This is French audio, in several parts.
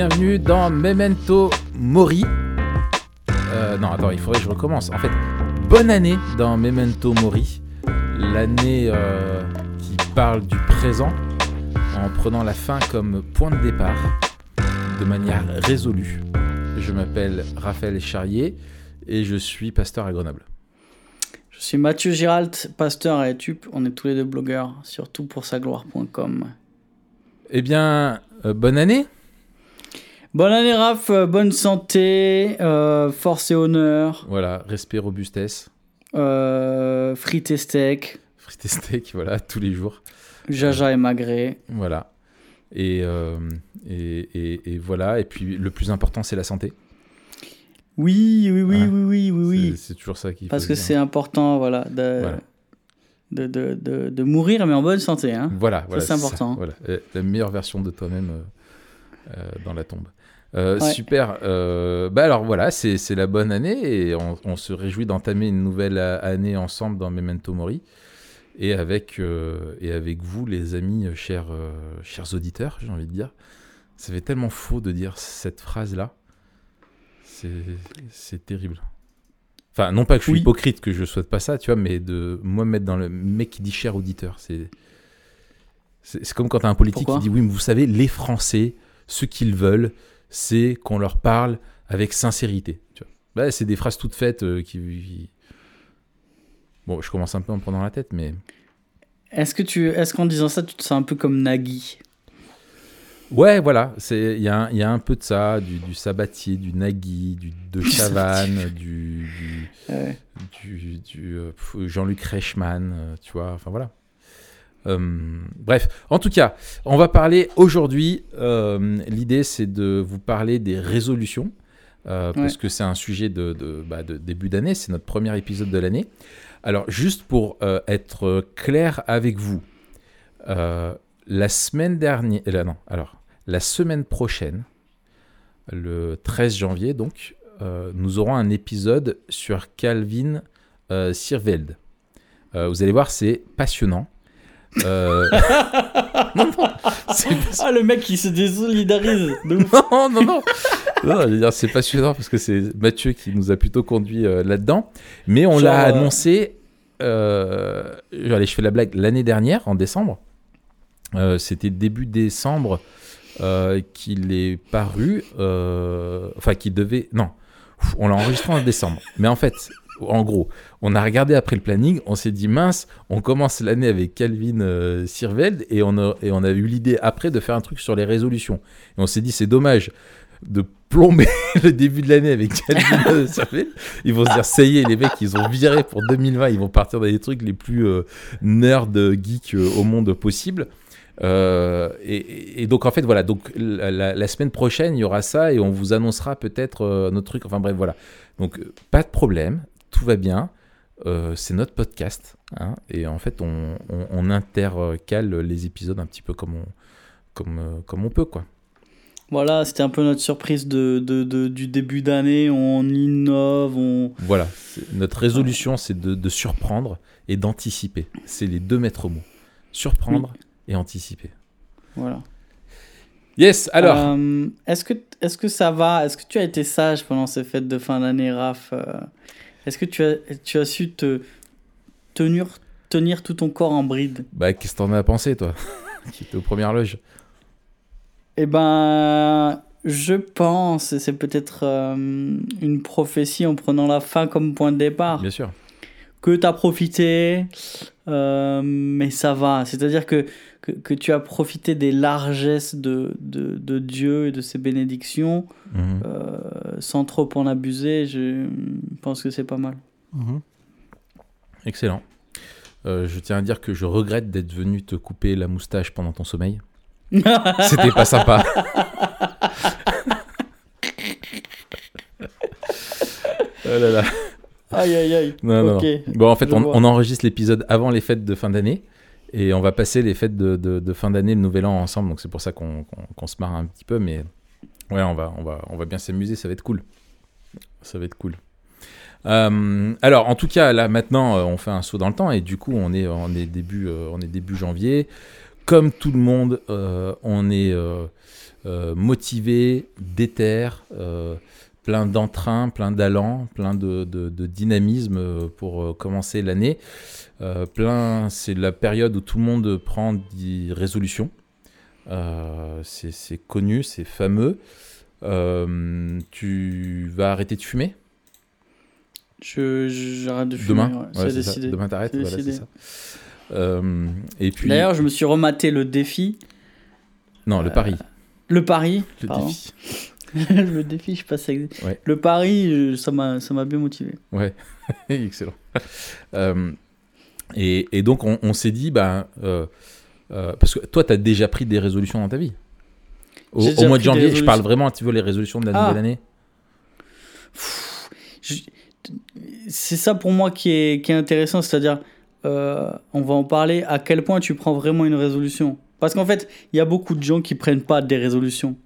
bienvenue dans Memento Mori. Euh, non, attends, il faudrait que je recommence. En fait, bonne année dans Memento Mori, l'année euh, qui parle du présent en prenant la fin comme point de départ de manière résolue. Je m'appelle Raphaël Charrier et je suis pasteur à Grenoble. Je suis Mathieu Giralt, pasteur à Etup. On est tous les deux blogueurs, surtout pour sagloire.com. Eh bien, euh, bonne année Bonne année Raph, euh, bonne santé, euh, force et honneur, Voilà, respect, robustesse, euh, frites et steak, frites et steak, voilà, tous les jours. jaja et magret. Voilà. Et, euh, et, et- et voilà. Et puis le plus important, c'est la santé. Oui, oui, oui, oui, oui, oui, oui. C'est- toujours ça faut Parce que c'est important, voilà, de, Voilà. de, de, de, de mourir, mais en bonne santé. Hein. Voilà, voilà, c'est important. Voilà, la meilleure version de toi-même euh, euh, dans la tombe. Euh, Ouais. Super. Euh, bah alors voilà, c'est c'est la bonne année et on, on se réjouit d'entamer une nouvelle année ensemble dans Memento Mori et avec euh, et avec vous, les amis, chers euh, chers auditeurs, j'ai envie de dire. Ça fait tellement faux de dire cette phrase-là. C'est c'est terrible. Enfin, non pas que je suis Oui. hypocrite, que je souhaite pas ça, tu vois, mais de moi me mettre dans le mec qui dit cher auditeur, c'est c'est c'est comme quand t'as un politique Pourquoi qui dit oui, mais vous savez, les Français, ce qu'ils veulent, c'est qu'on leur parle avec sincérité. Tu vois. Bah, c'est des phrases toutes faites euh, qui, qui- Bon, je commence un peu en me prenant la tête, mais Est-ce que tu, est-ce qu'en disant ça, tu te sens un peu comme Nagui? Ouais, voilà, c'est il y, a un- il y a un peu de ça, du, du Sabatier, du Nagui, du de Chavannes, du, du, Ouais. du, du, euh, Jean-Luc Reichmann, euh, tu vois, enfin voilà. Euh, bref, en tout cas, on va parler aujourd'hui. euh, L'idée, c'est de vous parler des résolutions, euh, parce que c'est un sujet de, de- bah, de début d'année. C'est notre premier épisode de l'année. Alors, juste pour être clair avec vous, la semaine dernière, non, alors la semaine prochaine, le 13 janvier, donc, nous aurons un épisode sur Calvin Sirveld. Vous allez voir, c'est passionnant. Euh, non, non, c'est Ah, le mec qui se désolidarise de ouf. non, non, non. Non, c'est passionnant parce que c'est Mathieu qui nous a plutôt conduit euh, là-dedans. Mais on l'a euh, annoncé, euh, allez, je fais la blague, l'année dernière, en décembre. Euh, C'était début décembre qu'il est paru. enfin, qu'il devait. Non, on l'a enregistré en décembre. Mais en fait, en gros, on a regardé après le planning, on s'est dit mince, on commence l'année avec Calvin euh, Sirveld et on, a, eu l'idée après de faire un truc sur les résolutions. Et on s'est dit c'est dommage de plomber le début de l'année avec Calvin euh, Sirveld. Ils vont se dire ça y est, les mecs, ils ont viré pour 2020, ils vont partir dans les trucs les plus euh, nerds, geeks au monde possible. Et, donc en fait voilà donc la, semaine prochaine il y aura ça et on vous annoncera peut-être notre truc enfin bref voilà donc pas de problème tout va bien Euh, c'est notre podcast hein, et en fait on, on, on intercale les épisodes un petit peu comme on comme euh, comme on peut quoi. Voilà, c'était un peu notre surprise de, de, de- du début d'année. On innove, on. voilà notre résolution c'est de, de surprendre et d'anticiper. C'est les deux maîtres mots. Surprendre et anticiper. Voilà. yes alors. Euh, est-ce que, est-ce que ça va? Est-ce que tu as été sage pendant ces fêtes de fin d'année, Raph? Est-ce que tu as, tu as su te tenir, tenir tout ton corps en bride? Bah qu'est-ce que t'en as pensé toi? Qui était aux premières loges. Eh ben, je pense, et c'est peut-être euh, une prophétie en prenant la fin comme point de départ, bien sûr. que tu as profité, euh, mais ça va. C'est-à-dire que, que, que tu as profité des largesses de, de, de Dieu et de ses bénédictions Mhm. euh, sans trop en abuser. Je pense que c'est pas mal. Excellent. Euh, je tiens à dire que je regrette d'être venu te couper la moustache pendant ton sommeil. C'était pas sympa. oh là là. Aïe, aïe, aïe. Non, non, ok. non. Bon, en fait, on, enregistre l'épisode avant les fêtes de fin d'année. Et on va passer les fêtes de, de- de fin d'année, le nouvel an ensemble. Donc c'est pour ça qu'on se marre un petit peu. Mais ouais, on va, on va, on va bien s'amuser. Ça va être cool. Ça va être cool. Euh, alors, en tout cas, là maintenant, euh, on fait un saut dans le temps et du coup, on est, on est début, euh, on est début janvier. Comme tout le monde, euh, on est, euh, motivé, déter, plein d'entrain, plein d'allant, plein de, de- de dynamisme euh, pour euh, commencer l'année. Euh, plein, c'est la période où tout le monde prend des résolutions. Euh, c'est connu, c'est fameux. Euh, tu vas arrêter de fumer? J'arrête de fumer. demain? ouais, Ouais, ça. décidé. Demain t'arrêtes, voilà, c'est décidé. ça. Et puis D'ailleurs, je me suis rematé le défi. non, le pari, Le pari. le défi. Le défi, je sais pas si ça existe. Ouais. Le pari, euh, ça m'a, ça m'a bien motivé. Ouais, excellent. Euh, et, et donc, on, on s'est dit, ben, euh, euh, parce que toi, tu as déjà pris des résolutions dans ta vie? Au, mois de janvier, je parle vraiment, tu veux, les résolutions de la Ah. nouvelle année? Je- C'est ça pour moi qui est, qui est intéressant, c'est-à-dire, euh, on va en parler, à quel point tu prends vraiment une résolution? Parce qu'en fait, il y a beaucoup de gens qui prennent pas des résolutions.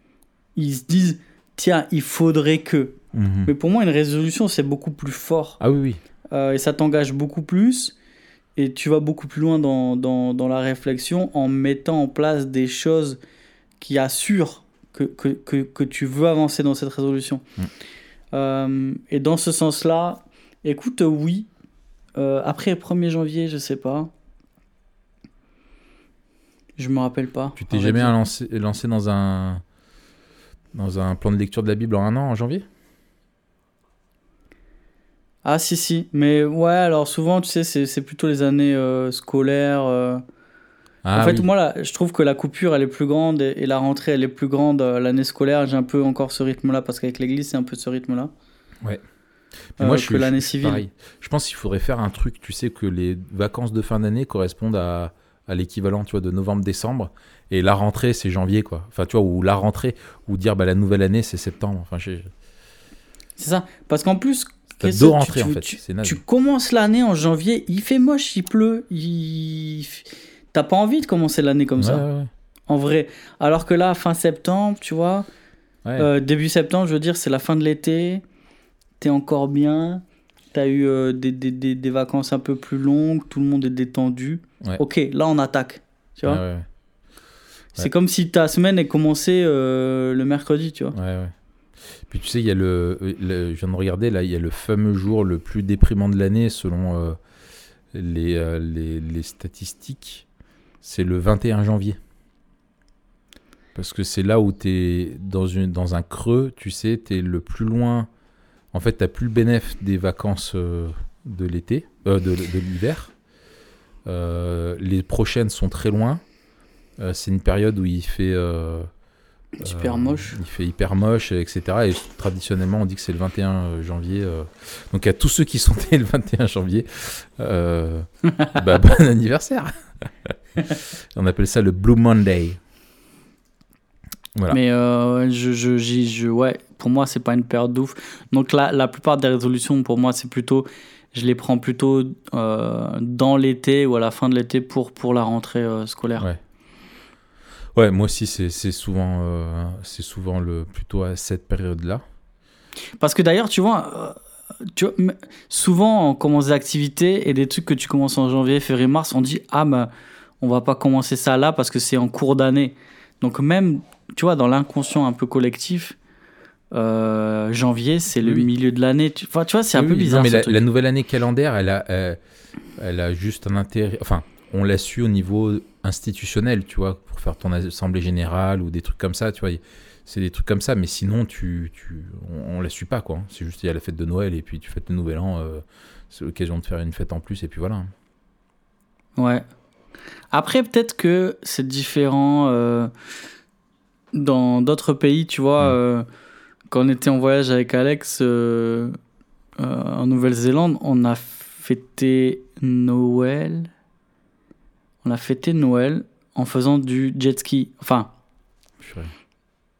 Ils se disent, tiens, il faudrait que. Mhm. Mais pour moi, une résolution, c'est beaucoup plus fort. Ah oui, oui. Euh, et ça t'engage beaucoup plus. Et tu vas beaucoup plus loin dans, dans, dans la réflexion en mettant en place des choses qui assurent que, que, que, que tu veux avancer dans cette résolution. Mm. Euh, et dans ce sens-là, écoute, oui. Euh, après le 1er janvier, je sais pas. Je me rappelle pas. Tu t'es jamais lancé, lancé dans un dans un plan de lecture de la Bible en un an, en janvier? Ah si si, mais ouais, alors souvent tu sais c'est plutôt les années euh, scolaires. euh. ah, en fait oui. moi là, je trouve que la coupure elle est plus grande et, et la rentrée elle est plus grande euh, l'année scolaire. J'ai un peu encore ce rythme là parce qu'avec l'église c'est un peu ce rythme là. Mais euh, moi, je que suis, l'année civile. pareil. Je pense qu'il faudrait faire un truc, tu sais, que les vacances de fin d'année correspondent à, à l'équivalent, tu vois, de novembre-décembre. Et la rentrée, c'est janvier, quoi. Enfin, tu vois, ou la rentrée, ou dire, bah, la nouvelle année, c'est septembre. Enfin. C'est ça. Parce qu'en plus T'as deux que tu- rentrées, tu- en fait. tu- commences l'année en janvier, il fait moche, il pleut, il... T'as pas envie de commencer l'année comme Ouais, ça, ouais, en vrai. Alors que là, fin septembre, tu vois, ouais. euh, début septembre, je veux dire, c'est la fin de l'été, t'es encore bien, t'as eu euh, des, des, des, des vacances un peu plus longues, tout le monde est détendu. Ouais. Ok, là on attaque, tu vois. Ouais, C'est comme si ta semaine est commencée euh, le mercredi, tu vois. Puis tu sais, il y a le, le- Je viens de regarder, là, il y a le fameux jour le plus déprimant de l'année selon euh, les, euh, les, les statistiques. C'est le 21 janvier. Parce que c'est là où tu es dans, une, dans un creux, tu sais, tu es le plus loin. En fait, tu plus le bénéfice des vacances de l'été, euh, de, de l'hiver. Euh, les prochaines sont très loin. Euh, c'est une période où il fait. euh, euh, moche. Il fait hyper moche, etc. Et traditionnellement, on dit que c'est le 21 janvier. euh. Donc, à tous ceux qui sont nés le 21 janvier, euh, bah, bon anniversaire. on appelle ça le Blue Monday. Voilà. Mais je, je, ouais, pour moi, c'est pas une période d'ouf. Donc la, la plupart des résolutions, pour moi, c'est plutôt, je les prends plutôt euh, dans l'été ou à la fin de l'été pour, pour la rentrée euh, scolaire. Ouais. Ouais, moi aussi, c'est souvent, euh, c'est souvent le, plutôt à cette période-là. Parce que d'ailleurs, tu vois, euh, tu vois, souvent on commence des activités et des trucs que tu commences en janvier, février, mars, on dit ah ben on va pas commencer ça là parce que c'est en cours d'année. Donc même, tu vois, dans l'inconscient un peu collectif, euh, janvier c'est le Oui. milieu de l'année. Tu, enfin, tu vois, c'est un Oui, peu bizarre. Non, mais la, nouvelle année calendaire, elle a, euh, elle a juste un intérêt. Enfin, on l'a su au niveau institutionnel, tu vois, pour faire ton assemblée générale ou des trucs comme ça, tu vois. C'est des trucs comme ça, mais sinon, tu, tu, on, on la suit pas, quoi. C'est juste, il y a la fête de Noël et puis tu fêtes le Nouvel An. euh, c'est l'occasion de faire une fête en plus et puis voilà. Ouais. Après, peut-être que c'est différent dans d'autres pays, tu vois. Mm. Quand on était en voyage avec Alex euh, euh, en Nouvelle-Zélande, on a fêté Noël. On a fêté Noël en faisant du jet ski. Enfin,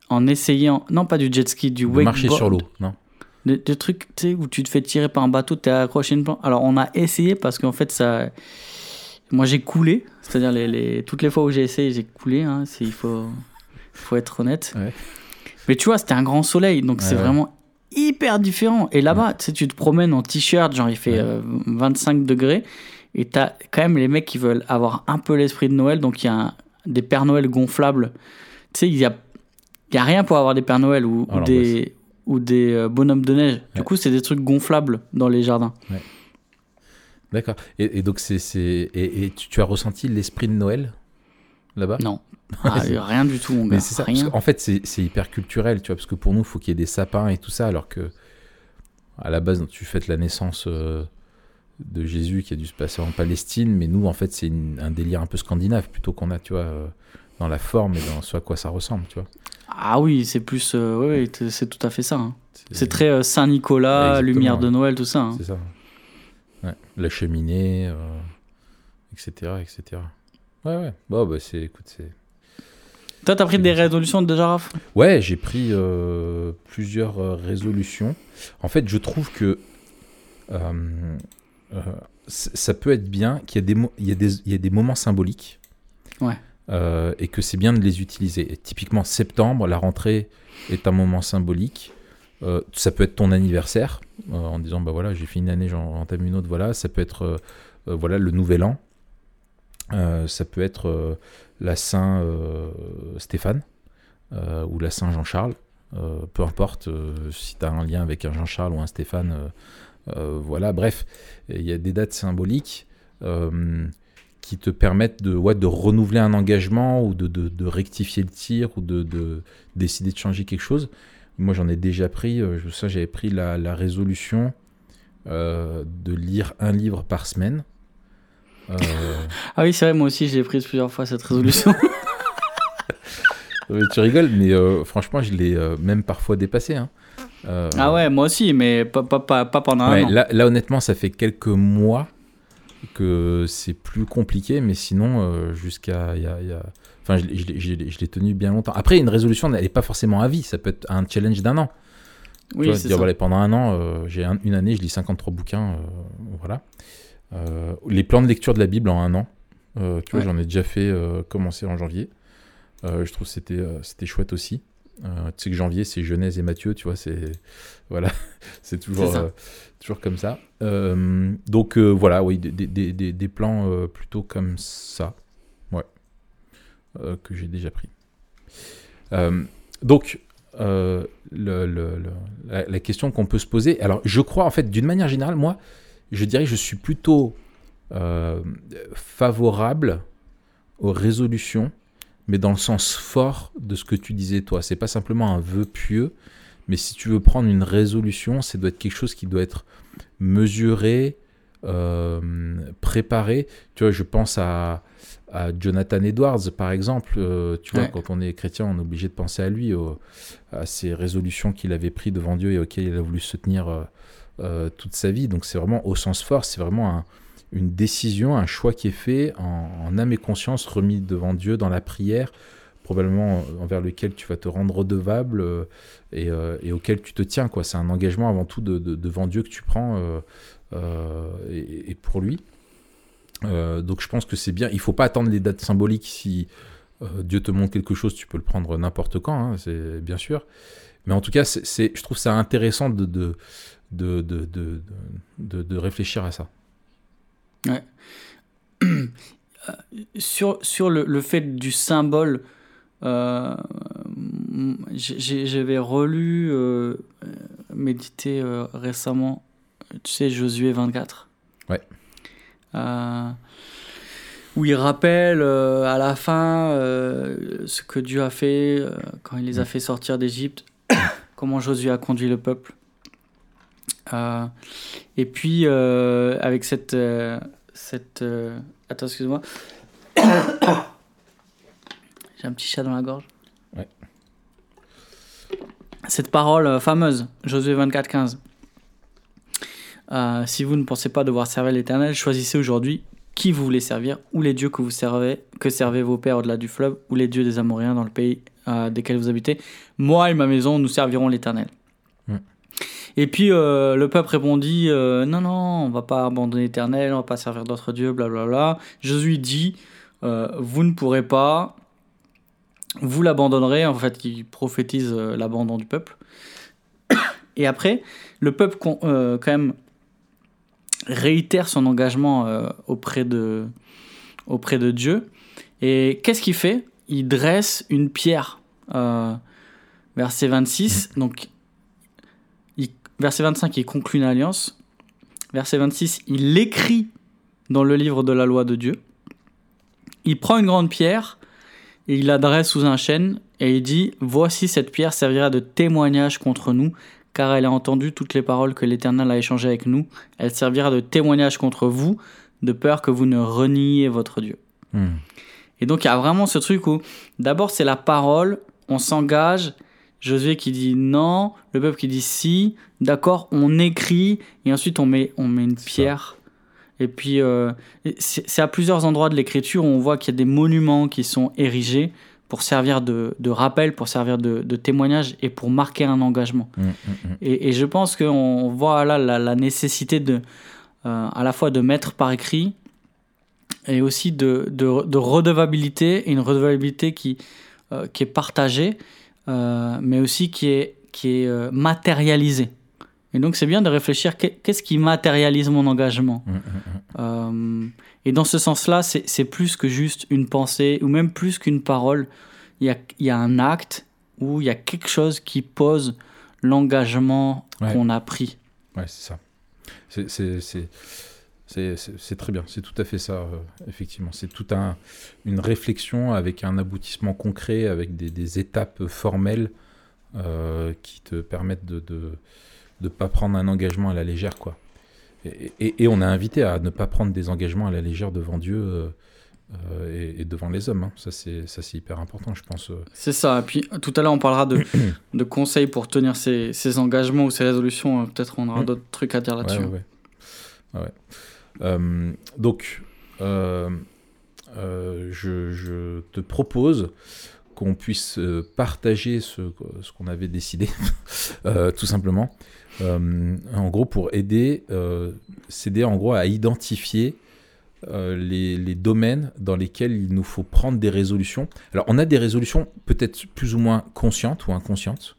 en essayant. Non, pas du jet ski, du wakeboard. marcher sur l'eau, non Des, des trucs, tu sais, où tu te fais tirer par un bateau, t'es accroché à une planche. Alors, on a essayé parce qu'en fait, ça. Moi, j'ai coulé. C'est-à-dire, les, les- toutes les fois où j'ai essayé, j'ai coulé. Hein, il faut, faut être honnête. Ouais. Mais tu vois, c'était un grand soleil. Donc, Ouais, c'est ouais. vraiment hyper différent. Et là-bas, tu sais, tu te promènes en t-shirt, genre, il fait euh, 25 degrés. Et t'as quand même les mecs qui veulent avoir un peu l'esprit de Noël. Donc, il y a un- des Pères Noël gonflables. Tu sais, il y a. Il n'y a rien pour avoir des Pères Noël ou, ou Alors, des, ou des euh, bonhommes de neige. Du coup, c'est des trucs gonflables dans les jardins. D'accord. Et, et donc, c'est, c'est... Et, et tu, tu as ressenti l'esprit de Noël là-bas? Non. Ah, rien du tout, mon gars. Ça. Rien. qu'en fait, c'est, hyper culturel, tu vois, parce que pour nous, il faut qu'il y ait des sapins et tout ça, alors que à la base, tu fêtes la naissance euh, de Jésus qui a dû se passer en Palestine, mais nous, en fait, c'est un délire un peu scandinave plutôt qu'on a, tu vois, euh, dans la forme et dans ce à quoi ça ressemble, tu vois. Ah oui, c'est plus. euh, t- c'est tout à fait ça. hein. C'est très euh, Saint-Nicolas, Exactement, lumière de. Noël, tout ça. hein. C'est ça. Ouais. La cheminée, etc., etc. Ouais, ouais. Bon, bah, c'est, écoute, c'est. Toi, t'as pris des résolutions déjà, Raph? Ouais, j'ai pris euh, plusieurs euh, résolutions. En fait, je trouve que euh, euh, ça peut être bien qu'il y, ait des mo- il y, ait des- il y ait des moments symboliques. Ouais. Et que c'est bien de les utiliser. Et typiquement, septembre, la rentrée est un moment symbolique. Ça peut être ton anniversaire, en disant, bah voilà, j'ai fait une année, j'en entame une autre, voilà. Ça peut être, voilà, le nouvel an. Euh, ça peut être euh, la Saint euh, Stéphane ou la Saint Jean-Charles. Peu importe si tu as un lien avec un Jean-Charles ou un Stéphane. voilà, bref, il y a des dates symboliques qui te permettent de, renouveler un engagement ou de, rectifier le tir ou de, de décider de changer quelque chose. Moi, j'en ai déjà pris, je sais, j'avais pris la, résolution de lire un livre par semaine. Ah oui, c'est vrai, moi aussi, j'ai pris plusieurs fois cette résolution. Tu rigoles, mais euh, franchement, je l'ai euh, même parfois dépassé. hein. Euh, ah ouais, moi aussi, mais pas, pas, pas, pas pendant ouais, un an. là, là, honnêtement, ça fait quelques mois que c'est plus compliqué, mais sinon, jusqu'à. y a- y a- Enfin, je, l'ai- je je je l'ai tenu bien longtemps. Après, une résolution, elle n'est pas forcément à vie. Ça peut être un challenge d'un an. Tu oui, vois, c'est dire, ça. voilà, pendant un an, j'ai un- une année, je lis 53 bouquins. voilà. Euh, les plans de lecture de la Bible en un an. Euh, vois, j'en ai déjà fait euh, commencer en janvier. Je trouve que c'était c'était chouette aussi. Euh, tu sais que janvier, c'est Genèse et Matthieu, tu vois, c'est voilà, c'est toujours, euh, toujours comme ça. Euh, donc voilà, oui, des, des- des- des- plans plutôt comme ça, ouais, que j'ai déjà pris. Donc le- le- le- la, la question qu'on peut se poser, alors je crois en fait d'une manière générale, moi, je dirais que je suis plutôt euh, favorable aux résolutions, mais dans le sens fort de ce que tu disais toi. C'est pas simplement un vœu pieux, mais si tu veux prendre une résolution, ça doit être quelque chose qui doit être mesuré, euh, préparé. Tu vois, je pense à, à Jonathan Edwards, par exemple. Euh, tu vois, Ouais. quand on est chrétien, on est obligé de penser à lui, au- à ces résolutions qu'il avait prises devant Dieu et auxquelles il a voulu se tenir euh, toute sa vie. Donc c'est vraiment au sens fort, c'est vraiment un- une décision, un choix qui est fait en, âme et conscience, remis devant Dieu dans la prière, probablement envers lequel tu vas te rendre redevable euh, et, euh, et auquel tu te tiens. quoi. C'est un engagement avant tout de, de- devant Dieu que tu prends et, pour lui. Donc je pense que c'est bien. Il faut pas attendre les dates symboliques. Si Dieu te montre quelque chose, tu peux le prendre n'importe quand, hein, c'est bien sûr. Mais en tout cas, c'est, je trouve ça intéressant de, de, de, de, de, réfléchir à ça. sur, sur le, le fait du symbole, euh, j'avais relu, euh, euh, médité euh, récemment, tu sais, Josué 24. Ouais. Euh, où il rappelle euh, à la fin euh, ce que Dieu a fait euh, quand il les a Mm. fait sortir d'Égypte, comment Josué a conduit le peuple. Euh, et puis, euh, avec cette. euh, cette Attends, excuse-moi. J'ai un petit chat dans la gorge. Ouais. Cette parole fameuse, Josué 24, 15. Euh, si vous ne pensez pas devoir servir l'Éternel, choisissez aujourd'hui qui vous voulez servir, ou les dieux que vous servez, que servaient vos pères au-delà du fleuve, ou les dieux des Amoréens dans le pays euh, desquels vous habitez. Moi et ma maison, nous servirons l'Éternel. Et puis euh, le peuple répondit euh, Non, non, on va pas abandonner l'Éternel, on va pas servir d'autres dieux, blablabla. Josué dit euh, Vous ne pourrez pas, vous l'abandonnerez. En fait, il prophétise l'abandon du peuple. Et après, le peuple, quand même, réitère son engagement auprès, de, auprès de Dieu. Et qu'est-ce qu'il fait? Il dresse une pierre euh, Verset 26, donc, il- verset 25, il conclut une alliance. Verset 26, il l'écrit dans le livre de la loi de Dieu. Il prend une grande pierre et il l'adresse sous un chêne et il dit Voici cette pierre servira de témoignage contre nous, car elle a entendu toutes les paroles que l'Éternel a échangées avec nous. Elle servira de témoignage contre vous, de peur que vous ne reniez votre Dieu. Hmm. Et donc il y a vraiment ce truc où d'abord c'est la parole, on s'engage, Josué qui dit non, le peuple qui dit si, d'accord, on écrit et ensuite on met, on met une ça. pierre. Et puis euh, c'est à plusieurs endroits de l'écriture où on voit qu'il y a des monuments qui sont érigés pour servir de, de rappel, pour servir de, de témoignage et pour marquer un engagement. Hmm, hmm, hmm. Et, et je pense qu'on voit là la, la nécessité de, euh, à la fois de mettre par écrit et aussi de, de, de redevabilité, une redevabilité qui, euh, qui est partagée, euh, mais aussi qui est, qui est euh, matérialisée. Et donc c'est bien de réfléchir qu'est- qu'est-ce qui matérialise mon engagement. Hmm, hmm. Euh, et dans ce sens-là, c'est c'est plus que juste une pensée, ou même plus qu'une parole. Il y a, il y a un acte où il y a quelque chose qui pose l'engagement Ouais. qu'on a pris. Ouais, c'est ça. C'est- C'est très bien, c'est tout à fait ça, euh, effectivement. C'est tout un, une réflexion avec un aboutissement concret, avec des, des étapes formelles euh, qui te permettent de ne de, de pas prendre un engagement à la légère. Quoi. Et, et- et on a invité à ne pas prendre des engagements à la légère devant Dieu euh, et, et devant les hommes. hein. Ça, c'est hyper important, je pense. C'est ça. Et puis tout à l'heure, on parlera de, de conseils pour tenir ses, ses engagements ou ses résolutions. Peut-être on aura Mm. d'autres trucs à dire là-dessus. Ouais, ouais, ouais. Ouais. Euh, donc, euh, euh, je, te propose qu'on puisse partager ce, qu'on avait décidé, tout simplement. En gros, pour aider, euh, s'aider en gros à identifier les domaines dans lesquels il nous faut prendre des résolutions. Alors, on a des résolutions peut-être plus ou moins conscientes ou inconscientes,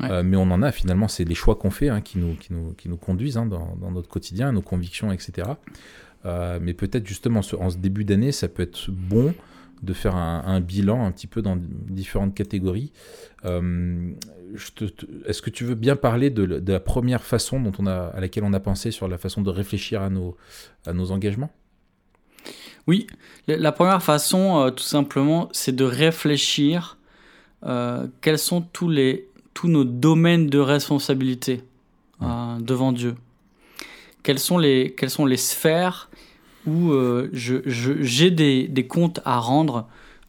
Ouais. euh, mais on en a finalement, c'est les choix qu'on fait hein, qui, nous, qui, nous, qui nous conduisent hein, dans, dans notre quotidien, nos convictions, etc. Euh, mais peut-être justement ce- en ce début d'année, ça peut être bon de faire un, un bilan un petit peu dans différentes catégories. Euh, Est-ce que tu veux bien parler de, la- de la première façon dont on a, à laquelle on a pensé sur la façon de réfléchir à nos, à nos engagements? Oui, la première façon, tout simplement, c'est de réfléchir euh, quels sont tous, les, tous nos domaines de responsabilité euh, devant Dieu. Quelles sont les, quelles sont les sphères où euh, je, je- j'ai des, des comptes à rendre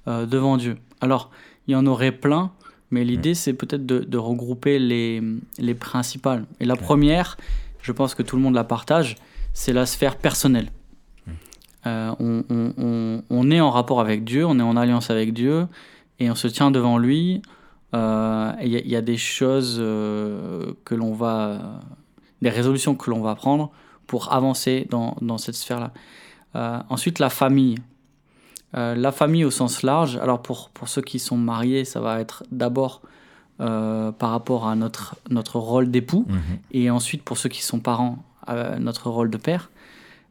euh, devant Dieu? Alors, il y en aurait plein, mais l'idée, c'est peut-être de, de regrouper les, les principales. Et la première, je pense que tout le monde la partage, c'est la sphère personnelle. Euh, on, on- on- on est en rapport avec Dieu, on est en alliance avec Dieu, et on se tient devant lui. Euh, Il y, a- il y a des choses euh, que l'on va, des résolutions que l'on va prendre pour avancer dans, dans cette sphère-là. Euh, ensuite, la famille. Euh, la famille au sens large. Alors pour, pour ceux qui sont mariés, ça va être d'abord euh, par rapport à notre, notre rôle d'époux. Et ensuite, pour ceux qui sont parents, euh, notre rôle de père.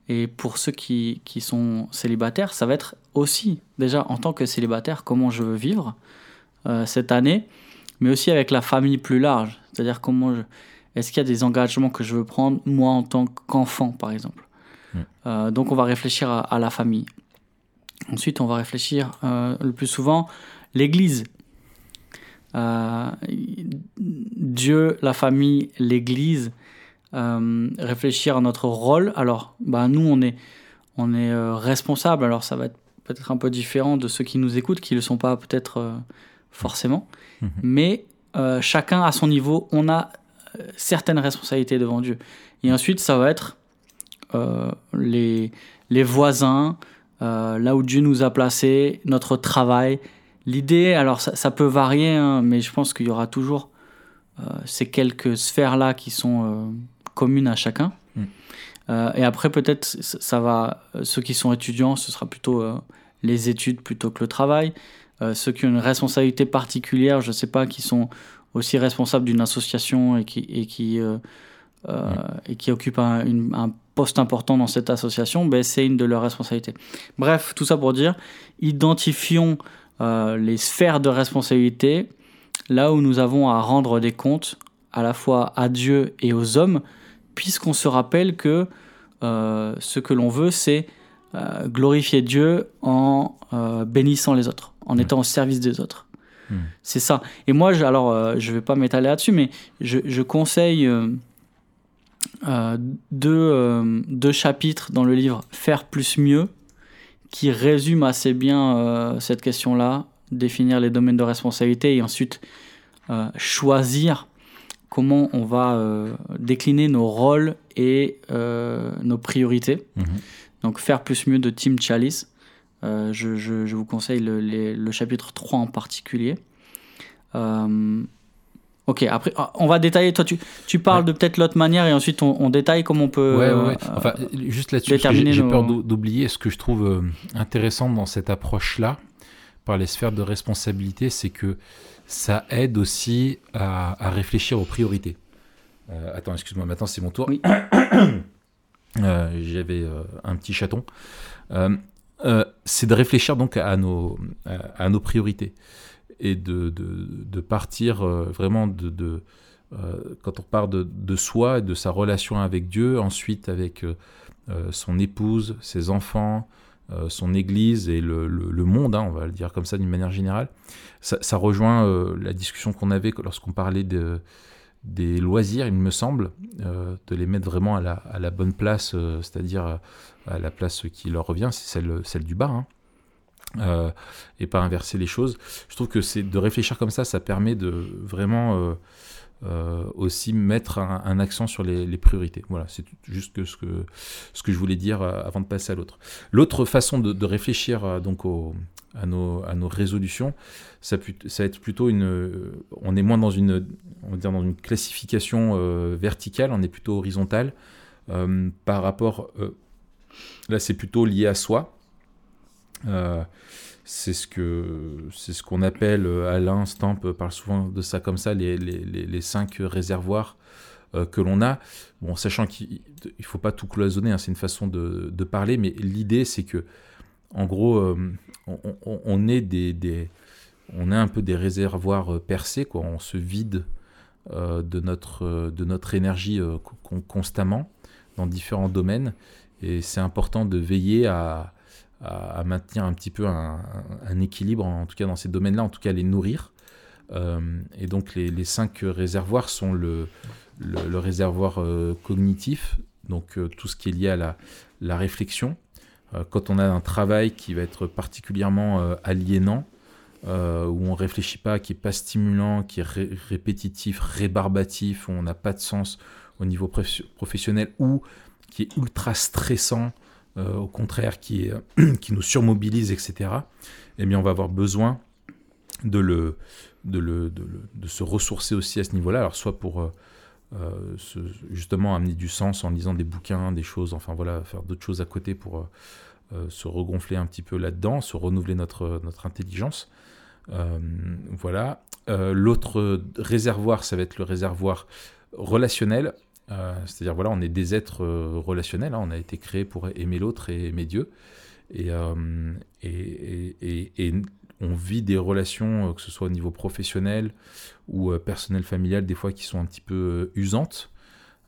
Et pour ceux qui, qui sont célibataires, ça va être aussi, déjà en tant que célibataire, comment je veux vivre euh, cette année, mais aussi avec la famille plus large. C'est-à-dire comment je... Est-ce qu'il y a des engagements que je veux prendre, moi, en tant qu'enfant, par exemple Mm. Euh, Donc, on va réfléchir à, à la famille. Ensuite, on va réfléchir euh, le plus souvent l'Église. Dieu, la famille, l'Église, réfléchir à notre rôle. Alors, bah, nous, on est, on est responsable. Alors, ça va être peut-être un peu différent de ceux qui nous écoutent, qui ne le sont pas peut-être forcément. Mhm. Mais euh, chacun à son niveau, on a euh, certaines responsabilités devant Dieu. Et ensuite, ça va être euh, les, les voisins, euh, là où Dieu nous a placés, notre travail. L'idée, alors ça, ça peut varier, hein, mais je pense qu'il y aura toujours ces quelques sphères-là qui sont communes à chacun. Euh, et après, peut-être, ça va, ceux qui sont étudiants, ce sera plutôt les études plutôt que le travail. Euh, ceux qui ont une responsabilité particulière, je ne sais pas, qui sont aussi responsables d'une association et qui, et qui, euh, euh, et qui occupent un, poste important dans cette association, ben, c'est une de leurs responsabilités. Bref, tout ça pour dire, identifions les sphères de responsabilité, là où nous avons à rendre des comptes à la fois à Dieu et aux hommes, puisqu'on se rappelle que ce que l'on veut, c'est glorifier Dieu en bénissant les autres, en étant au service des autres. Mm. C'est ça. Et moi, je, alors, euh, je vais pas m'étaler là-dessus, mais je, je conseille euh, euh, deux, deux chapitres dans le livre Faire plus mieux, qui résument assez bien cette question-là, définir les domaines de responsabilité et ensuite choisir comment on va euh, décliner nos rôles et euh, nos priorités. Mhm. Donc faire plus mieux de Tim Chalice. Euh, je, je- je vous conseille le, les- le chapitre 3 en particulier. Euh, ok, après, ah, on va détailler. Toi, tu, tu parles de peut-être l'autre manière et ensuite on, on détaille comment on peut. Ouais, ouais, euh, ouais. Enfin, juste là-dessus, j'ai nos- peur d'ou- d'oublier ce que je trouve intéressant dans cette approche-là, par les sphères de responsabilité, c'est que ça aide aussi à, à réfléchir aux priorités. Euh, attends, excuse-moi, maintenant c'est mon tour. Oui. Euh, J'avais euh, un petit chaton. Euh, c'est de réfléchir donc à nos, à, nos priorités et de, de, partir euh, vraiment de, euh, quand on part de, soi et de sa relation avec Dieu, ensuite avec son épouse, ses enfants, son église et le, le- monde, hein, on va le dire comme ça d'une manière générale. Ça, rejoint la discussion qu'on avait lorsqu'on parlait de, des loisirs, il me semble, euh, de les mettre vraiment à la, à la bonne place, euh, c'est-à-dire à, à la place qui leur revient, c'est celle, celle du bas. hein. Euh, et pas inverser les choses. Je trouve que c'est de réfléchir comme ça, ça permet de vraiment euh, euh, aussi mettre un, accent sur les, priorités. Voilà, c'est juste ce, que ce que je voulais dire euh, avant de passer à l'autre. L'autre façon de, de réfléchir euh, donc au- à, nos, à nos résolutions, ça, ça va être plutôt une. On est moins dans une, on va dire dans une classification euh, verticale, on est plutôt horizontal euh, par rapport. euh, là, c'est plutôt lié à soi. C'est ce que c'est ce qu'on appelle Alain Stamp parle souvent de ça comme ça les, les, les, cinq réservoirs que l'on a bon sachant qu'il il faut pas tout cloisonner hein, c'est une façon de, de parler mais l'idée c'est que en gros euh, on, est un peu des réservoirs euh, percés quoi on se vide euh, de notre énergie con- constamment dans différents domaines et c'est important de veiller à maintenir un petit peu un, équilibre, en tout cas dans ces domaines-là, en tout cas les nourrir. Et donc les, cinq réservoirs sont le, réservoir cognitif, donc tout ce qui est lié à la réflexion. Euh, quand on a un travail qui va être particulièrement euh, aliénant, euh, où on réfléchit pas, qui est pas stimulant, qui est ré- répétitif, rébarbatif, où on n'a pas de sens au niveau prof- professionnel, ou qui est ultra stressant, au contraire qui, est, qui nous surmobilise, etc., eh bien, on va avoir besoin de, le, de, le, de, le- de se ressourcer aussi à ce niveau-là. Alors, soit pour euh, justement amener du sens en lisant des bouquins, des choses, enfin voilà, faire d'autres choses à côté pour euh, euh, se regonfler un petit peu là-dedans, se renouveler notre, notre intelligence. Voilà. L'autre réservoir, ça va être le réservoir relationnel. C'est-à-dire, voilà, on est des êtres relationnels, hein, on a été créé pour aimer l'autre et aimer Dieu. Et on vit des relations, euh, que ce soit au niveau professionnel ou euh, personnel, familial, des fois qui sont un petit peu euh, usantes.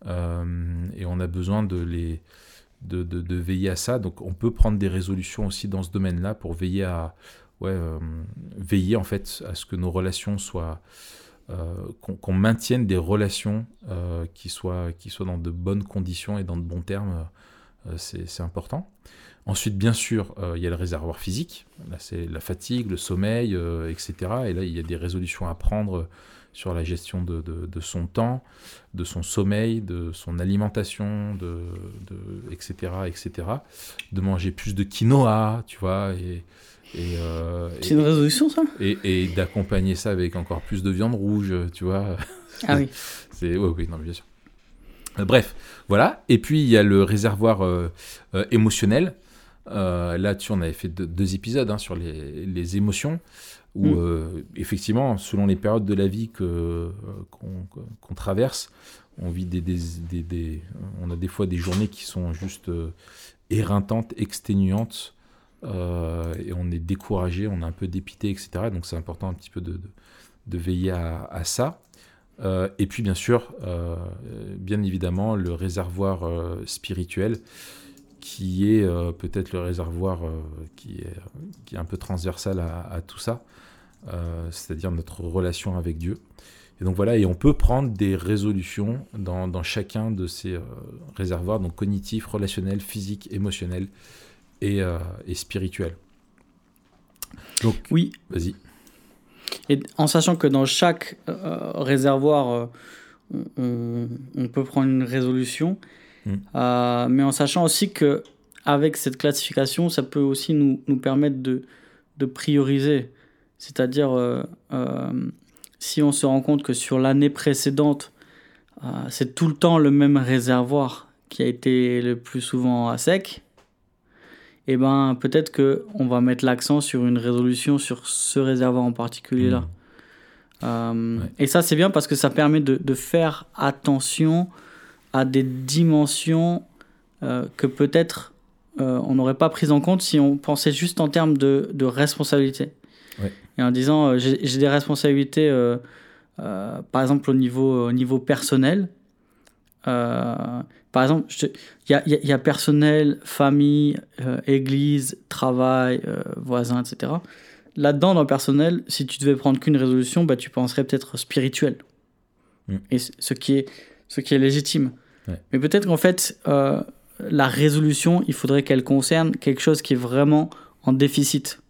Et on a besoin de, les, de, de- veiller à ça. Donc on peut prendre des résolutions aussi dans ce domaine-là pour veiller à ouais, veiller en fait à ce que nos relations soient qu'on maintienne des relations qui, soient, qui soient dans de bonnes conditions et dans de bons termes, c'est important. Ensuite, bien sûr, euh, il y a le réservoir physique, là c'est la fatigue, le sommeil, euh, etc. Et là, il y a des résolutions à prendre sur la gestion de, de- de son temps, de son sommeil, de son alimentation, de, de- etc., etc. De manger plus de quinoa, tu vois, et, euh, C'est une résolution, ça? et, et d'accompagner ça avec encore plus de viande rouge, tu vois. Ah oui. C'est oui, oui, non, bien sûr. Euh, bref, voilà. Et puis il y a le réservoir euh, euh, émotionnel. Euh, Là-dessus, on avait fait deux, deux épisodes hein, sur les, les émotions, où Mm. euh, effectivement, selon les périodes de la vie que euh, qu'on traverse, on vit des, des, des- des- on a des fois des journées qui sont juste éreintantes, exténuantes, et on est découragé, on est un peu dépité, etc. Donc c'est important un petit peu de, de, de veiller à, à ça. Euh, et puis bien sûr, euh, bien évidemment, le réservoir euh, spirituel qui est euh, peut-être le réservoir euh, qui, est, qui est un peu transversal à, à tout ça, euh, c'est-à-dire notre relation avec Dieu. Et donc voilà, et on peut prendre des résolutions dans, dans chacun de ces réservoirs, donc cognitifs, relationnels, physiques, émotionnels et, et spirituels. Donc, Oui, vas-y. et en sachant que dans chaque réservoir, on- on peut prendre une résolution, Euh, mais en sachant aussi que avec cette classification, ça peut aussi nous, nous permettre de, de prioriser. C'est-à-dire, euh, euh, si on se rend compte que sur l'année précédente, c'est tout le temps le même réservoir qui a été le plus souvent à sec, et ben peut-être que on va mettre l'accent sur une résolution sur ce réservoir en particulier là. Ouais. Et ça c'est bien parce que ça permet de, de faire attention à des dimensions euh, que peut-être euh, on n'aurait pas prises en compte si on pensait juste en termes de, de responsabilité. Ouais. Et en disant euh, j'ai des responsabilités par exemple au niveau, au niveau personnel. Par exemple, il y a, y y personnel, famille, église, travail, voisin, etc. Là-dedans, dans le personnel, si tu devais prendre qu'une résolution, bah, tu penserais peut-être spirituel. Mm. Et c- ce qui est, ce qui est légitime. Ouais. Mais peut-être qu'en fait, euh, la résolution, il faudrait qu'elle concerne quelque chose qui est vraiment en déficit.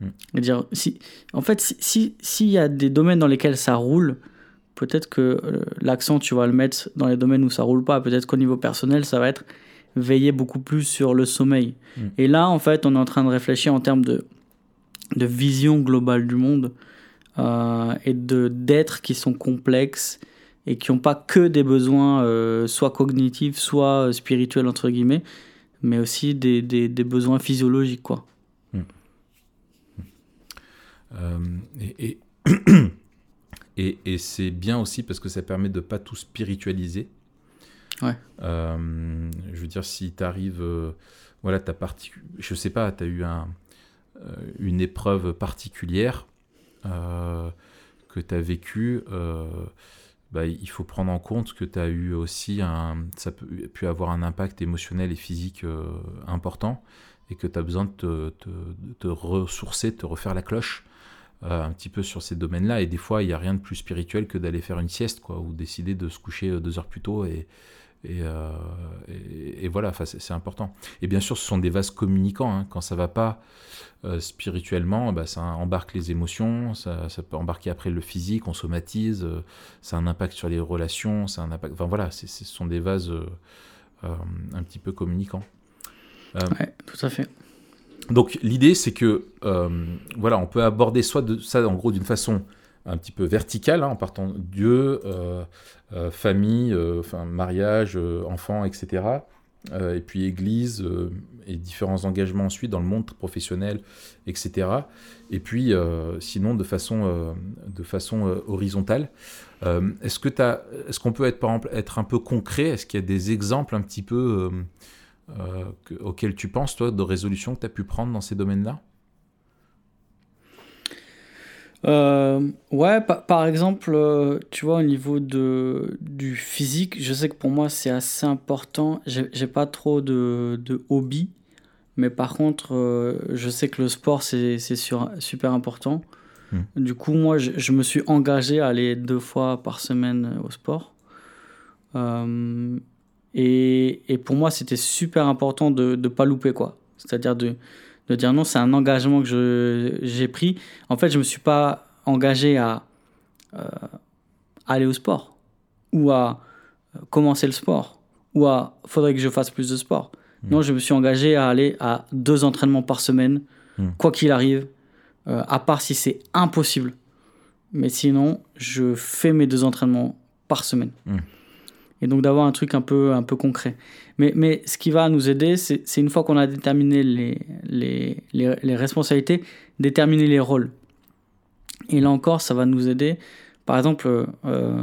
Mm. C'est-à-dire, si, en fait, s'il si, s'il y a des domaines dans lesquels ça roule, peut-être que euh, l'accent, tu vas le mettre dans les domaines où ça roule pas. Peut-être qu'au niveau personnel, ça va être veiller beaucoup plus sur le sommeil. Mm. Et là, en fait, on est en train de réfléchir en termes de, de vision globale du monde euh, et de d'êtres qui sont complexes et qui n'ont pas que des besoins euh, soit cognitifs, soit euh, spirituels, entre guillemets, mais aussi des, des, des besoins physiologiques, quoi. Euh, et et, et, et c'est bien aussi parce que ça permet de pas tout spiritualiser. Ouais. Euh, je veux dire, si tu arrives, voilà, t'as parti, je sais pas, tu as eu un, euh, une épreuve particulière euh, que tu as vécue, euh, bah, il faut prendre en compte que tu as eu aussi un, ça peut pu avoir un impact émotionnel et physique euh, important et que tu as besoin de te, te, ressourcer, de refaire la cloche euh, un petit peu sur ces domaines-là. Et des fois, il n'y a rien de plus spirituel que d'aller faire une sieste, quoi, ou décider de se coucher euh, deux heures plus tôt. Et, et, euh, et, et voilà, c'est important. Et bien sûr, ce sont des vases communicants. hein. Quand ça va pas euh, spirituellement, bah, ça embarque les émotions, ça, ça peut embarquer après le physique, on somatise, euh, ça a un impact sur les relations, ça a un impact. Enfin voilà, ce sont des vases euh, un petit peu communicants. Ouais, tout à fait. Donc l'idée c'est que voilà, on peut aborder soit de, ça en gros d'une façon un petit peu verticale, hein, en partant Dieu, euh, euh, famille, euh, enfin mariage, enfants, etc. Et puis Église et différents engagements ensuite dans le monde professionnel, etc. Et puis sinon de façon de façon horizontale. Est-ce que est-ce qu'on peut être par exemple être un peu concret? Est-ce qu'il y a des exemples un petit peu que- auxquels tu penses, toi, de résolutions que tu as pu prendre dans ces domaines-là? Euh, ouais, pa- par exemple, euh, tu vois, au niveau de, du physique, je sais que pour moi c'est assez important. J'ai pas trop de, de hobby, mais par contre, euh, je sais que le sport c'est super important. Hmm. Du coup, moi je, je me suis engagé à aller deux fois par semaine au sport. Et, et pour moi, c'était super important de ne pas louper, quoi. C'est-à-dire de, de dire non, c'est un engagement que j'ai pris. En fait, je me suis pas engagé à euh, aller au sport ou à euh, commencer le sport ou à faudrait que je fasse plus de sport. Mm. Non, je me suis engagé à aller à deux entraînements par semaine, Mm. quoi qu'il arrive, euh, à part si c'est impossible. Mais sinon, je fais mes deux entraînements par semaine. Mm. Et donc d'avoir un truc un peu, un peu concret. Mais, mais ce qui va nous aider, c'est une fois qu'on a déterminé les, les, les, les responsabilités, déterminer les rôles. Et là encore, ça va nous aider. Par exemple, euh,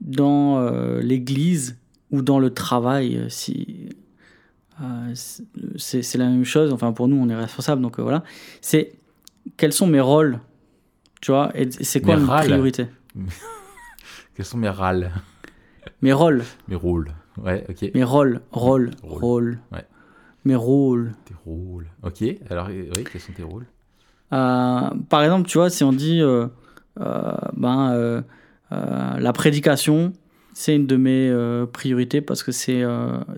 dans euh, l'église ou dans le travail, euh, si euh, c'est la même chose. Enfin, pour nous, on est responsable, donc voilà. C'est quels sont mes rôles Tu vois, et c'est quoi Mes priorité? Quels sont mes râles? Mes rôles, Mes rôles Ouais, ok. mes rôles, rôles, Rôles. rôles. Ouais. Mes rôles. Tes rôles. Ok, alors, oui, quels sont tes rôles Euh, par exemple, tu vois, si on dit euh, euh, ben, la prédication, c'est une de mes priorités parce que c'est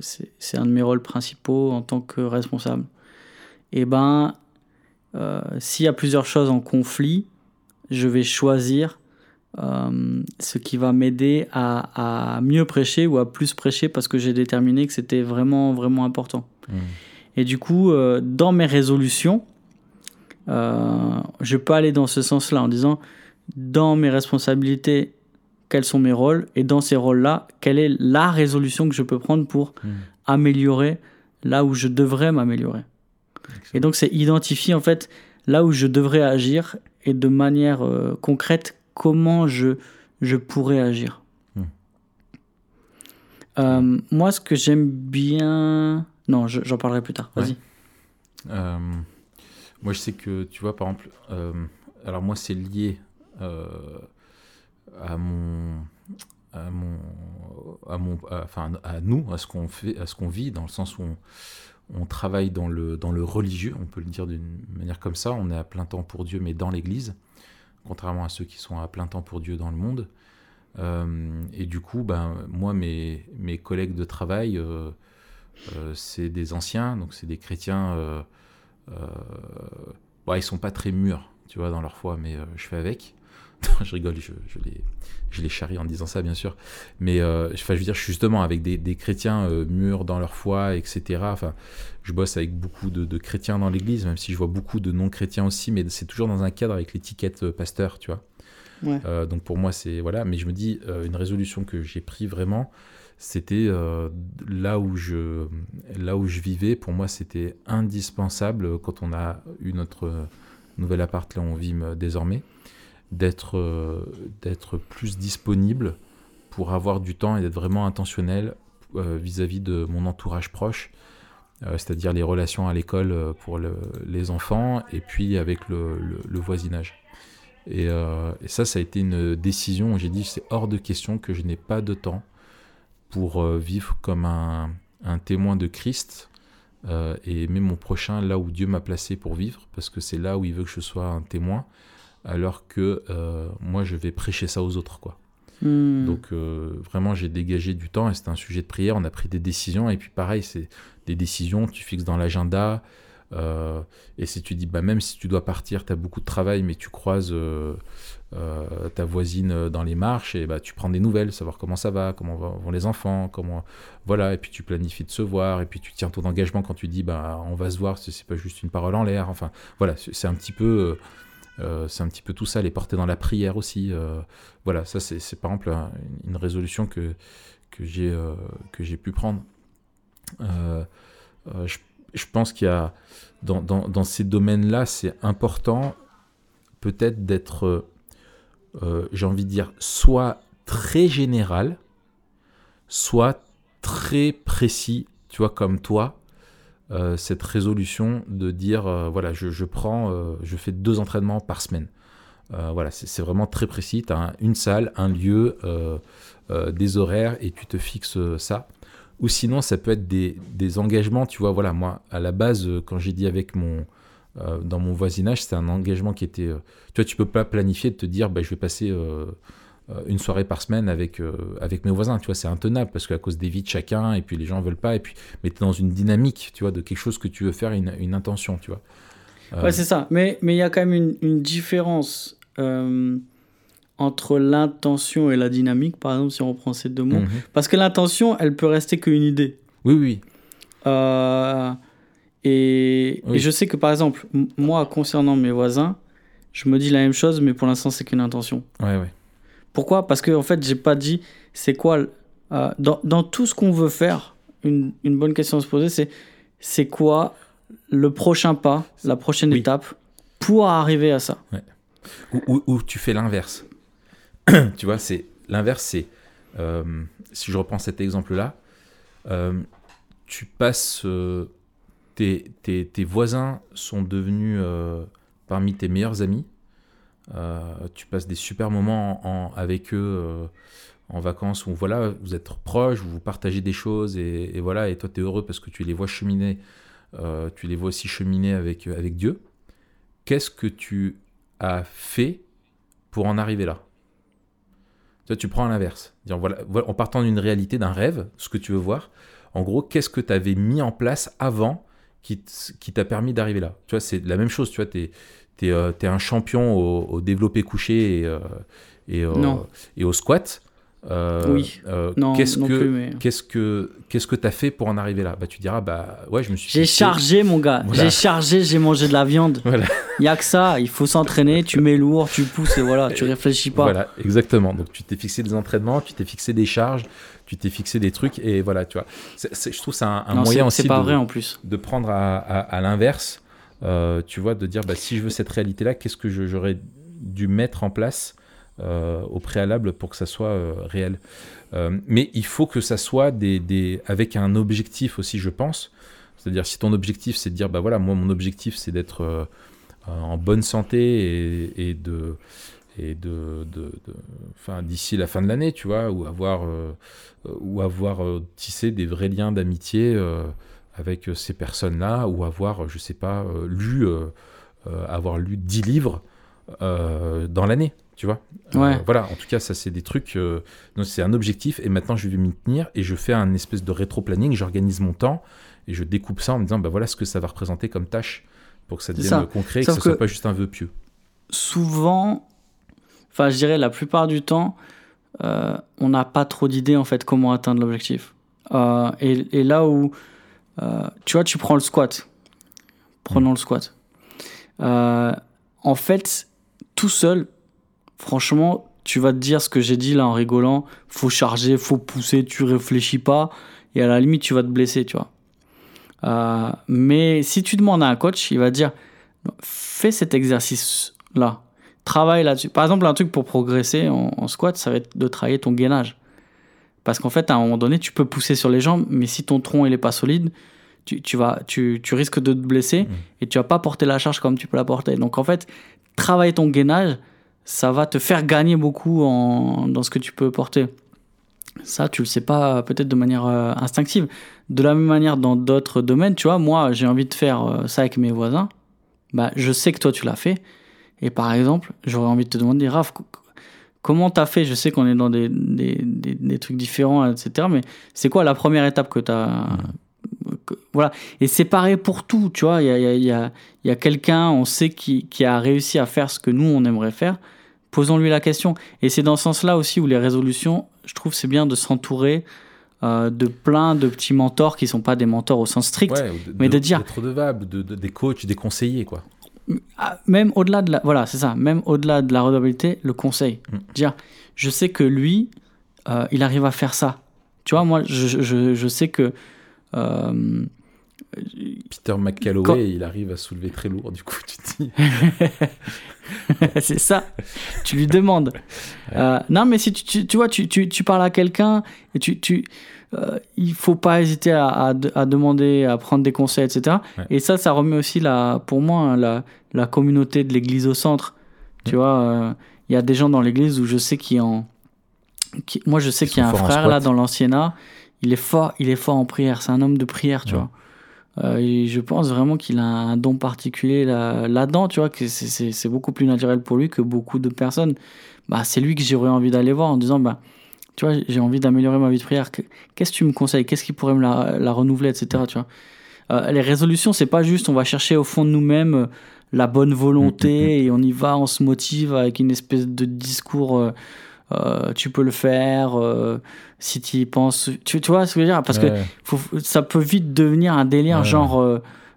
c'est un de mes rôles principaux en tant que responsable. Et ben, euh, s'il y a plusieurs choses en conflit, je vais choisir euh, ce qui va m'aider à, à mieux prêcher ou à plus prêcher parce que j'ai déterminé que c'était vraiment, vraiment important. Hmm. Et du coup, euh, dans mes résolutions, euh, je peux aller dans ce sens-là en disant, dans mes responsabilités, quels sont mes rôles Et dans ces rôles-là, quelle est la résolution que je peux prendre pour Hmm. améliorer là où je devrais m'améliorer Et donc, c'est identifier en fait là où je devrais agir et de manière euh, concrète comment je, je pourrais agir. Hmm. Euh, moi, ce que j'aime bien... Non, je- j'en parlerai plus tard. Vas-y. Ouais. Euh, moi, je sais que, tu vois, par exemple, euh, alors moi, c'est lié à mon, à mon, à mon, à- enfin, à nous, à ce qu'on fait, à ce qu'on vit, dans le sens où on, on travaille dans le, dans le religieux, on peut le dire d'une manière comme ça. On est à plein temps pour Dieu, mais dans l'Église, contrairement à ceux qui sont à plein temps pour Dieu dans le monde. Euh, et du coup, ben, moi, mes, mes collègues de travail, euh, euh, c'est des anciens, donc c'est des chrétiens. Bon, ils sont pas très mûrs, tu vois, dans leur foi, mais je fais avec. je rigole, je, je les, je les charrie en disant ça, bien sûr. Mais euh, enfin, je veux dire, justement avec des, des chrétiens euh, mûrs dans leur foi, etc. Enfin, je bosse avec beaucoup de, de chrétiens dans l'église, même si je vois beaucoup de non-chrétiens aussi, mais c'est toujours dans un cadre avec l'étiquette euh, pasteur, tu vois. Ouais. Euh, donc pour moi, c'est voilà. Mais je me dis, une résolution que j'ai pris vraiment, c'était là où je là où je vivais. Pour moi, c'était indispensable quand on a eu notre nouvel appart là où on vit désormais, d'être euh, plus disponible pour avoir du temps et d'être vraiment intentionnel euh, vis-à-vis de mon entourage proche, euh, c'est-à-dire les relations à l'école euh, pour le- les enfants et puis avec le, le- voisinage. Et, ça, ça a été une décision où j'ai dit c'est hors de question que je n'ai pas de temps pour vivre comme un, un témoin de Christ et aimer mon prochain là où Dieu m'a placé pour vivre, parce que c'est là où il veut que je sois un témoin, alors que euh, moi je vais prêcher ça aux autres. quoi. Hmm. Donc euh, vraiment, j'ai dégagé du temps et c'était un sujet de prière. On a pris des décisions et puis pareil, c'est des décisions, tu fixes dans l'agenda. euh, et si tu dis, bah, même si tu dois partir, tu as beaucoup de travail, mais tu croises ta voisine dans les marches et bah, tu prends des nouvelles, savoir comment ça va, comment vont les enfants, comment. Voilà, et puis tu planifies de se voir et puis tu tiens ton engagement quand tu dis, bah, on va se voir, c'est pas juste une parole en l'air. Enfin, voilà, c'est un petit peu. Euh, c'est un petit peu tout ça, les porter dans la prière aussi. euh, voilà, ça c'est par exemple un- une résolution que, que j'ai euh, que j'ai pu prendre. Je, pense qu'il y a dans, dans, ces domaines-là, c'est important peut-être d'être, j'ai envie de dire, soit très général, soit très précis, tu vois, comme toi, euh, cette résolution de dire, euh, voilà, je, je prends, euh, je fais deux entraînements par semaine. Voilà, c'est vraiment très précis. Tu as une salle, un lieu, des horaires et tu te fixes ça. Ou sinon, ça peut être des, des engagements. Tu vois, voilà, moi, à la base, quand j'ai dit avec mon. dans mon voisinage, c'était un engagement qui était. tu vois, tu peux pas planifier de te dire, bah, je vais passer une soirée par semaine avec, euh, avec mes voisins. Tu vois, c'est intenable parce qu'à cause des vies de chacun, et puis les gens veulent pas. Et puis, mais tu es dans une dynamique, tu vois, de quelque chose que tu veux faire, une, une intention, tu vois. Euh, Ouais, c'est ça. Mais mais il y a quand même une, une différence euh, entre l'intention et la dynamique, par exemple, si on reprend ces deux mots. mhm. Parce que l'intention, elle peut rester qu'une idée. Oui, oui. Euh, et, Oui. et je sais que, par exemple, moi, concernant mes voisins, je me dis la même chose, mais pour l'instant, c'est qu'une intention. Ouais, ouais. Pourquoi? Parce que en fait, j'ai pas dit c'est quoi. euh, dans, dans tout ce qu'on veut faire, une, une bonne question à se poser, c'est c'est quoi le prochain pas, la prochaine Oui. étape pour arriver à ça? Ou, ou- ou tu fais l'inverse. tu vois, c'est l'inverse, c'est euh, si je reprends cet exemple-là, euh, tu passes, tes, tes- tes voisins sont devenus parmi tes meilleurs amis. Euh, tu passes des super moments en- avec eux euh, en vacances où voilà, vous êtes proches, vous partagez des choses et, voilà, et toi tu es heureux parce que tu les vois cheminer, euh, tu les vois aussi cheminer avec, avec Dieu. Qu'est-ce que tu as fait pour en arriver là? Toi, tu prends l'inverse. En partant d'une réalité, d'un rêve, ce que tu veux voir, en gros, qu'est-ce que tu avais mis en place avant qui, t'a permis d'arriver là? Tu vois, c'est la même chose, tu vois, un champion au, au développé couché et, euh, et, au- Non. et au squat. Euh, Oui. euh, Non, qu'est-ce que mais- qu'est-ce que qu'est-ce que t'as fait pour en arriver là? Bah tu diras bah ouais je me suis J'ai chargé, mon gars. Voilà. J'ai chargé, j'ai mangé de la viande. Voilà. Il y a que ça. Il faut s'entraîner. Tu mets lourd, tu pousses et voilà. Tu réfléchis pas. Voilà, exactement. Donc tu t'es fixé des entraînements, tu t'es fixé des charges, tu t'es fixé des trucs et voilà, tu vois. Je trouve que c'est un, un Non, moyen aussi c'est pas de, vrai en plus. de prendre à, à- à l'inverse, euh, tu vois, de dire bah, si je veux cette réalité-là, qu'est-ce que j'aurais dû mettre en place euh, au préalable pour que ça soit euh, réel? Mais il faut que ça soit des, des- avec un objectif aussi, je pense. C'est-à-dire si ton objectif c'est de dire bah voilà, moi mon objectif c'est d'être en bonne santé et, de et de, de- de- d'ici la fin de l'année, tu vois, ou avoir ou avoir tissé des vrais liens d'amitié avec euh, ces personnes-là, ou avoir, euh, je sais pas, euh, lu, avoir lu 10 livres dans l'année, tu vois. Euh, voilà, en tout cas, ça c'est des trucs, euh, donc c'est un objectif, et maintenant je vais m'y tenir, et je fais un espèce de rétro-planning, j'organise mon temps, et je découpe ça en me disant, bah voilà ce que ça va représenter comme tâche, pour que ça devienne ça. concret, et que ce soit pas juste un vœu pieux. souvent, enfin je dirais la plupart du temps, euh, on n'a pas trop d'idées en fait comment atteindre l'objectif. Et, et là où, tu vois, tu prends le squat. Prenons le squat. Euh, en fait, tout seul, franchement, tu vas te dire ce que j'ai dit là en rigolant. Faut charger, faut pousser, tu réfléchis pas. Et à la limite, tu vas te blesser, tu vois. Euh, mais si tu demandes à un coach, il va dire fais cet exercice-là. Travaille là-dessus. Par exemple, un truc pour progresser en, en squat, ça va être de travailler ton gainage. Parce qu'en fait, à un moment donné, tu peux pousser sur les jambes, mais si ton tronc il est pas solide, tu, tu vas, tu, tu risques de te blesser et tu vas pas porter la charge comme tu peux la porter. Donc en fait, travailler ton gainage, ça va te faire gagner beaucoup en, dans ce que tu peux porter. Ça, tu le sais pas euh, peut-être de manière euh, instinctive. De la même manière, dans d'autres domaines, tu vois, moi, j'ai envie de faire euh, ça avec mes voisins. Bah, je sais que toi, tu l'as fait. Et par exemple, j'aurais envie de te demander, Raph, comment t'as fait? Je sais qu'on est dans des, des, des, des trucs différents, etc. Mais c'est quoi la première étape que t'as que- Voilà. Et c'est pareil pour tout, tu vois. Il y a, y a, y a, il y a quelqu'un, on sait, qui, qui a réussi à faire ce que nous, on aimerait faire. Posons-lui la question. Et c'est dans ce sens-là aussi où les résolutions, je trouve, c'est bien de s'entourer euh, de plein de petits mentors qui sont pas des mentors au sens strict, Ouais, mais de dire- d'être redevable, de, de- des coachs, des conseillers, quoi. Ah, même au-delà de la voilà c'est ça même au-delà de la redevabilité le conseil. Mm. dire je sais que lui euh, il arrive à faire ça. Tu vois moi je, je, je sais que euh, Peter McCalloway, Quand- il arrive à soulever très lourd, du coup, tu te dis. c'est ça. Tu lui demandes. Euh, non mais si tu, tu, tu vois tu, tu, tu parles à quelqu'un et tu, tu euh, il faut pas hésiter à, à, de- à demander à prendre des conseils etc Ouais. et ça ça remet aussi la pour moi hein, la, la communauté de l'église au centre. Tu vois euh, il y a des gens dans l'église où je sais qui en qui, moi je sais Qui qu'il y a un frère là dans l'anciennat. Il est fort il est fort en prière. C'est un homme de prière tu Ouais. vois. Euh, et je pense vraiment qu'il a un don particulier là- là-dedans, tu vois, que c'est beaucoup plus naturel pour lui que beaucoup de personnes. Bah, c'est lui que j'aurais envie d'aller voir en disant, bah, tu vois, j'ai envie d'améliorer ma vie de prière. Que- Qu'est-ce que tu me conseilles? Qu'est-ce qui pourrait me la, la renouveler, etc. Tu vois? Euh, les résolutions, c'est pas juste, on va chercher au fond de nous-mêmes euh, la bonne volonté et on y va, on se motive avec une espèce de discours. euh, euh, tu peux le faire euh, si tu y penses. Tu, tu vois ce que je veux dire? Parce que faut, ça peut vite devenir un délire Ouais. genre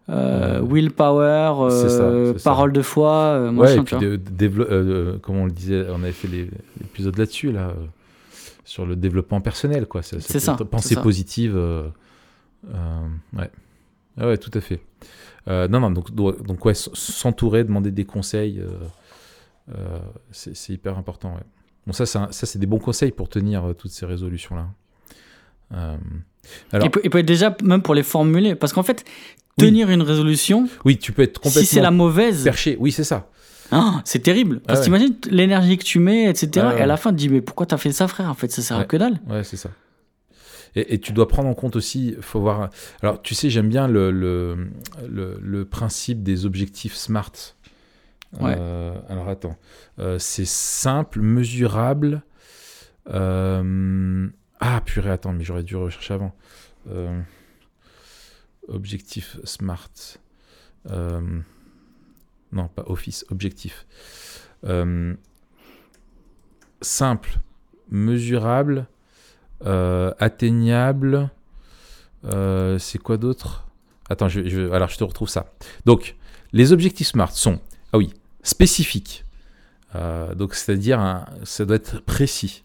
euh, willpower, ça, ça. parole de foi, Ouais, et puis de, de comme on le disait, on avait fait l'épisode là-dessus, là, sur le développement personnel, quoi. C'est ça, Pensée positive. euh, euh, ouais. Ah ouais, tout à fait. Euh, non, non, donc, donc ouais, s'entourer, demander des conseils, euh, c'est hyper important, ouais. Bon, ça, ça, c'est des bons conseils pour tenir toutes ces résolutions-là. Alors, Et, peut- et peut-être déjà même pour les formuler, parce qu'en fait, tenir une résolution, oui, tu peux être complètement si c'est la mauvaise, perché. Oui, c'est ça. Ah, c'est terrible. Parce Ah que t'imagines l'énergie que tu mets, etc. Ouais. Et à la fin, tu te dis, mais pourquoi t'as fait ça, frère? En fait, ça sert à que dalle. Ouais, c'est ça. Et, et tu dois prendre en compte aussi, faut voir. Alors, tu sais, j'aime bien le, le, le, le principe des objectifs SMART. Ouais. Euh, alors, attends. Euh, c'est simple, mesurable. euh, Ah, purée, attends, mais j'aurais dû rechercher avant. Objectif SMART. Non, pas Office, objectif. Euh, Simple, mesurable, euh, atteignable. euh, c'est quoi d'autre? Attends, je, alors je te retrouve ça. Donc, les objectifs SMART sont, ah oui, spécifiques. Donc, c'est-à-dire, ça doit être précis.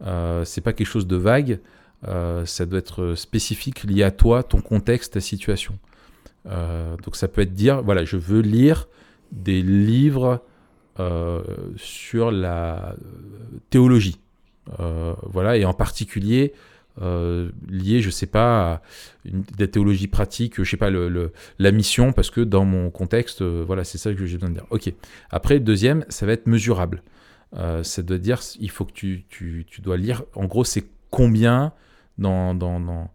C'est pas quelque chose de vague. Ça doit être spécifique, lié à toi, ton contexte, ta situation. Donc, ça peut être dire, voilà, je veux lire des livres euh, sur la euh, théologie. Euh, voilà, et en particulier euh, lié, je sais pas, à une, des théologies pratiques, je sais pas, le, la mission, parce que dans mon contexte, voilà, c'est ça que j'ai besoin de dire. Ok. Après, deuxième, ça va être mesurable. Ça doit dire, il faut que tu, tu, tu dois lire, en gros, c'est combien dans, dans,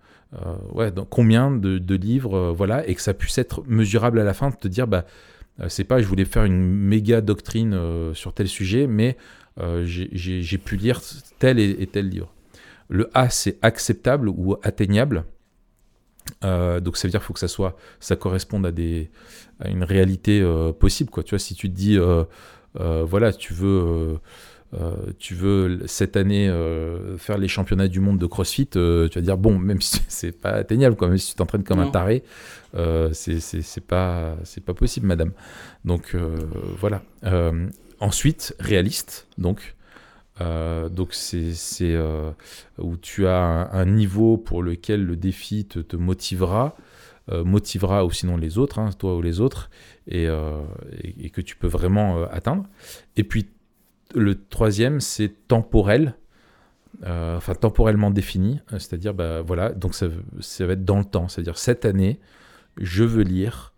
ouais, combien de, de livres, voilà, et que ça puisse être mesurable à la fin, de te dire, bah, c'est pas, je voulais faire une méga doctrine euh, sur tel sujet, mais euh, j'ai- pu lire tel et, tel livre. Le A, c'est acceptable ou atteignable? Euh, donc ça veut dire qu'il faut que ça soit, ça corresponde à des, à une réalité euh, possible, quoi. Tu vois, si tu te dis, euh, euh, voilà, tu veux, euh, euh, tu veux cette année euh, faire les championnats du monde de CrossFit, euh, tu vas dire bon, même si c'est pas atteignable, quoi, même si tu t'entraînes comme un taré, euh, c'est pas, c'est pas possible, madame. Donc euh, voilà. Euh, ensuite, réaliste, donc. Euh, donc c'est euh, où tu as un, un niveau pour lequel le défi te, te motivera, euh, motivera ou sinon les autres, hein, toi ou les autres, et, euh, et, et que tu peux vraiment euh, atteindre. Et puis le troisième, c'est temporel, euh, enfin temporellement défini, euh, c'est-à-dire bah voilà, donc ça, ça va être dans le temps, c'est-à-dire cette année, je veux lire,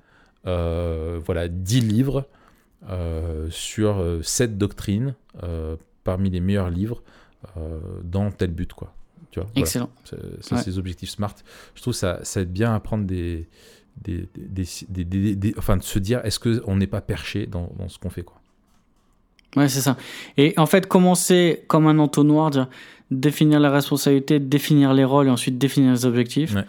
euh, voilà, 10 livres euh, sur cette doctrine. parmi les meilleurs livres dans tel but quoi tu vois voilà. Excellent. Ouais. c'est les objectifs smart. Je trouve ça, ça aide bien à prendre des, des, des, des- des- des- des- enfin de se dire est-ce que on n'est pas perché dans, dans ce qu'on fait quoi. Ouais, c'est ça. Et en fait, commencer comme un entonnoir, dire, définir la responsabilité, définir les rôles et ensuite définir les objectifs, Ouais.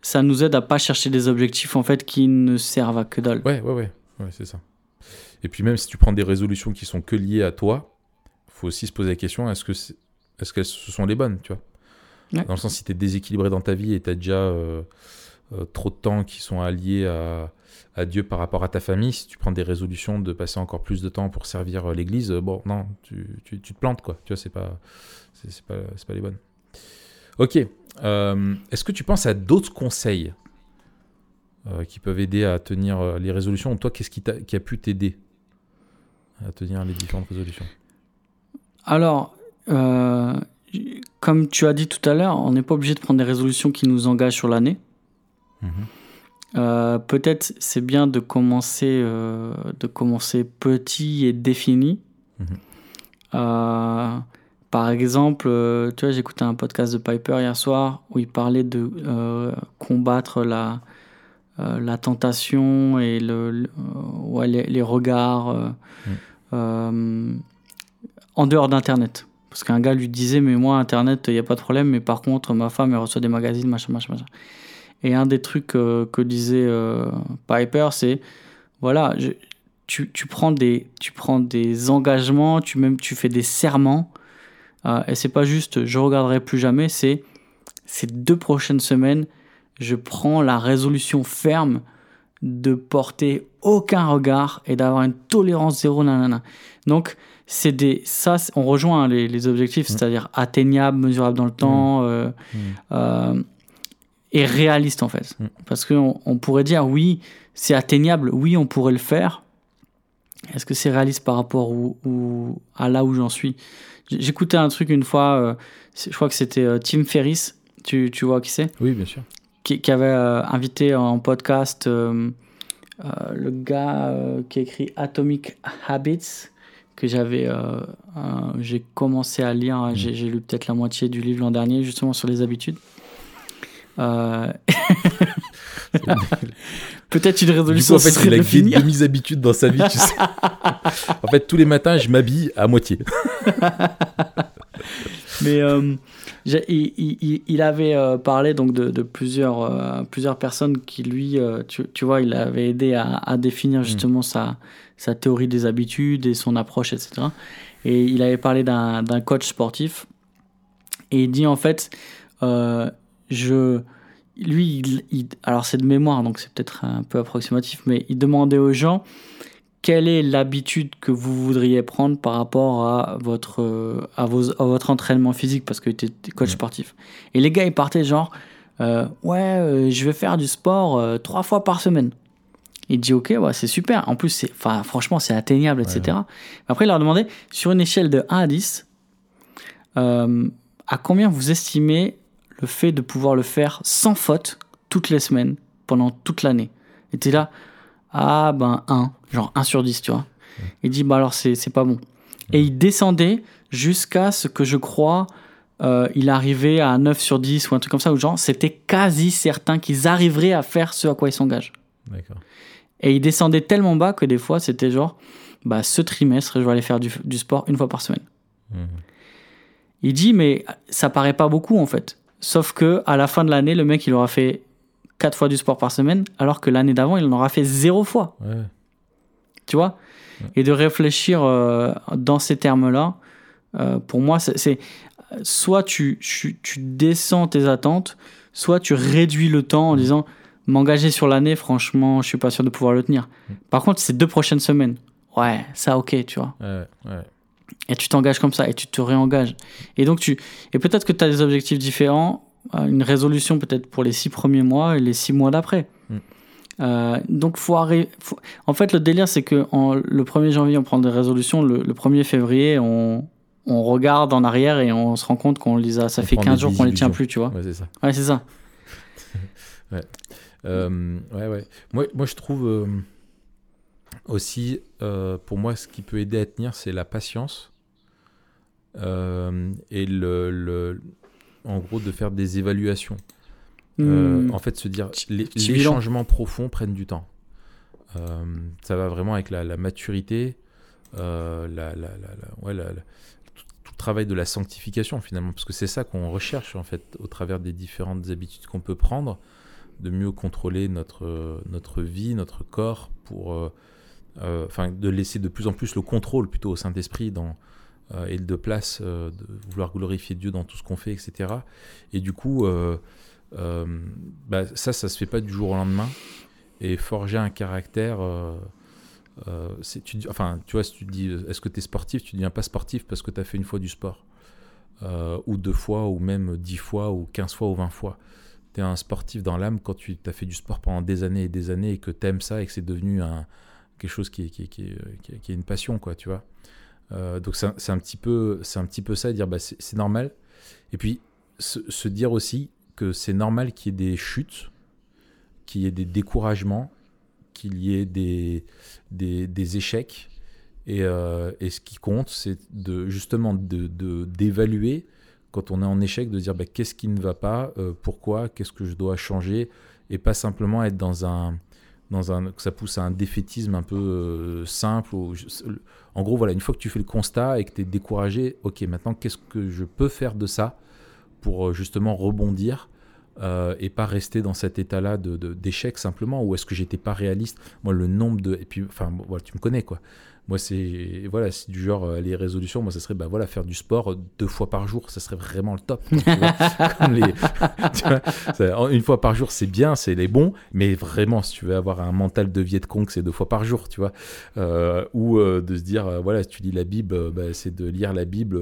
ça nous aide à pas chercher des objectifs en fait qui ne servent à que dalle. Ouais, ouais, ouais, ouais, c'est ça. Et puis même si tu prends des résolutions qui sont que liées à toi, faut aussi se poser la question est-ce que est-ce qu'elles ce sont les bonnes, tu vois? Ouais. Dans le sens si tu es déséquilibré dans ta vie et tu as déjà euh, euh, trop de temps qui sont alliés à, à Dieu par rapport à ta famille, si tu prends des résolutions de passer encore plus de temps pour servir euh, l'Église, euh, bon, non, tu, tu- tu te plantes, quoi. Tu vois, c'est pas, c'est pas, c'est pas les bonnes. Ok. Euh, Est-ce que tu penses à d'autres conseils euh, qui peuvent aider à tenir les résolutions? Toi, qu'est-ce qui, t'a- qui a pu t'aider à tenir les différentes résolutions? Alors, euh, comme tu as dit tout à l'heure, on n'est pas obligé de prendre des résolutions qui nous engagent sur l'année. Euh, Peut-être c'est bien de commencer, euh, de commencer petit et défini. Mhm. Euh, par exemple, tu vois, j'écoutais un podcast de Piper hier soir où il parlait de combattre la, la tentation et le, le- ouais, les, les regards Mhm. en dehors d'Internet. Parce qu'un gars lui disait, mais moi, Internet, il n'y a pas de problème, mais par contre, ma femme, elle reçoit des magazines, machin, machin, machin. Et un des trucs euh, que disait euh, Piper, c'est voilà, je- tu, tu, prends des, tu prends des engagements, tu, même, tu fais des serments, euh, et c'est pas juste je regarderai plus jamais, c'est ces deux prochaines semaines, je prends la résolution ferme de porter aucun regard et d'avoir une tolérance zéro, nanana. Donc, c'est des, ça, on rejoint hein, les, les objectifs, Mm. c'est-à-dire atteignable, mesurable dans le temps, euh, Mm. euh, et réaliste en fait. Mm. Parce qu'on on pourrait dire oui, c'est atteignable, oui, on pourrait le faire. Est-ce que c'est réaliste par rapport au- à là où j'en suis? J'écoutais un truc une fois, euh, je crois que c'était euh, Tim Ferriss, tu, tu vois qui c'est? Oui, bien sûr. qui, qui avait euh, invité en podcast le gars qui écrit Atomic Habits, que j'avais, j'ai commencé à lire, Mm. j'ai j'ai lu peut-être la moitié du livre l'an dernier, justement sur les habitudes. Euh, peut-être une Du coup, résolution en fait, serait il a de finir. demi-habitudes dans sa vie, tu sais. en fait, tous les matins, je m'habille à moitié. Mais euh, il, il- il- il avait euh, parlé donc de, de plusieurs, euh, plusieurs personnes qui, lui, tu, tu vois, il avait aidé à, à définir justement sa, sa théorie des habitudes et son approche, etc. Et il avait parlé d'un d'un coach sportif. Et il dit en fait, euh, je. Lui, il, il- alors c'est de mémoire, donc c'est peut-être un peu approximatif, mais il demandait aux gens quelle est l'habitude que vous voudriez prendre par rapport à votre, à vos, à votre entraînement physique parce que tu es coach Ouais. sportif. Et les gars, ils partaient genre, euh, ouais, euh, je vais faire du sport euh, trois fois par semaine. Il dit, ok, ouais, c'est super. En plus, franchement, c'est atteignable, etc. Après, il leur demandait, sur une échelle de 1 à 10, euh, à combien vous estimez le fait de pouvoir le faire sans faute toutes les semaines pendant toute l'année Et t'es là, ah ben 1, genre 1 sur 10, tu vois. Il dit, bah alors c'est pas bon. Et il descendait jusqu'à ce que je crois, euh, il arrivait à 9 sur 10 ou un truc comme ça, où genre c'était quasi certain qu'ils arriveraient à faire ce à quoi ils s'engagent. D'accord. Et il descendait tellement bas que des fois c'était genre, bah ce trimestre, je vais aller faire du, du sport une fois par semaine. Mhm. Il dit, mais ça paraît pas beaucoup en fait. Sauf que à la fin de l'année, le mec il aura fait 4 fois du sport par semaine, alors que l'année d'avant il en aura fait 0 fois. Ouais. tu vois? Et de réfléchir euh, dans ces termes-là, euh, pour moi, c'est c'est- soit tu, tu, tu descends tes attentes, soit tu réduis le temps en disant m'engager sur l'année, franchement, je suis pas sûr de pouvoir le tenir. Par contre, ces deux prochaines semaines, ouais, ça ok, tu vois. Ouais, ouais. Et tu t'engages comme ça et tu te réengages. Et donc, tu. Et peut-être que tu as des objectifs différents, euh, une résolution peut-être pour les six premiers mois et les six mois d'après. Mm. Euh, donc, faut faut- En fait, le délire, c'est que en- le 1er janvier, on prend des résolutions. Le, le 1er février, on, on regarde en arrière et on se rend compte qu'on les a. Ça On fait prend 15 des jours qu'on les tient plus, tu vois. Ouais, c'est ça. Ouais, c'est ça. Euh, ouais, ouais. Moi, moi je trouve euh, aussi, euh, pour moi, ce qui peut aider à tenir, c'est la patience. Euh, et le, le- en gros, de faire des évaluations. Euh, Hmm. en fait, se dire, les, les changements profonds prennent du temps. Ça va vraiment avec la, la maturité, la, la- ouais, tout, tout le travail de la sanctification finalement, parce que c'est ça qu'on recherche en fait au travers des différentes habitudes qu'on peut prendre, de mieux contrôler notre, notre vie, notre corps, pour, enfin, de laisser de plus en plus le contrôle plutôt au Saint-Esprit dans euh, et de place euh, de vouloir glorifier Dieu dans tout ce qu'on fait, etc. Et du coup, euh, euh, bah, ça, ça se fait pas du jour au lendemain. Et forger un caractère, euh, euh, tu, enfin, tu vois, si tu dis, est-ce que tu es sportif, tu deviens pas sportif parce que tu as fait une fois du sport, Euh, ou deux fois, ou même dix fois, ou quinze fois, ou vingt fois. Tu es un sportif dans l'âme quand tu as fait du sport pendant des années et des années et que tu aimes ça et que c'est devenu un, quelque chose qui est, une passion, quoi, tu vois. Euh, donc c'est un, petit peu, c'est un petit peu ça, dire bah, c'est normal. Et puis se, dire aussi que c'est normal qu'il y ait des chutes, qu'il y ait des découragements, qu'il y ait des, des, échecs. Et, euh, et ce qui compte, c'est de justement de de- d'évaluer quand on est en échec, de dire bah, qu'est-ce qui ne va pas, euh, pourquoi, qu'est-ce que je dois changer, et pas simplement être dans un que ça pousse à un défaitisme un peu euh, simple. en gros, voilà, une fois que tu fais le constat et que tu es découragé, ok, maintenant qu'est-ce que je peux faire de ça pour euh, justement rebondir euh, et pas rester dans cet état-là de, de- d'échec simplement? Ou est-ce que j'étais pas réaliste? Moi, le nombre de et puis enfin voilà, tu me connais quoi. Moi, c'est voilà, c'est du genre euh, les résolutions. Moi, ça serait bah voilà faire du sport euh, deux fois par jour, ça serait vraiment le top. quoi, tu vois. Comme les- tu vois, ça- en- une fois par jour, c'est bien, c'est les bons, mais vraiment, si tu veux avoir un mental de Viet Cong, c'est deux fois par jour, tu vois. Euh, ou euh, de se dire, voilà, si tu lis la Bible, bah, c'est de lire la Bible.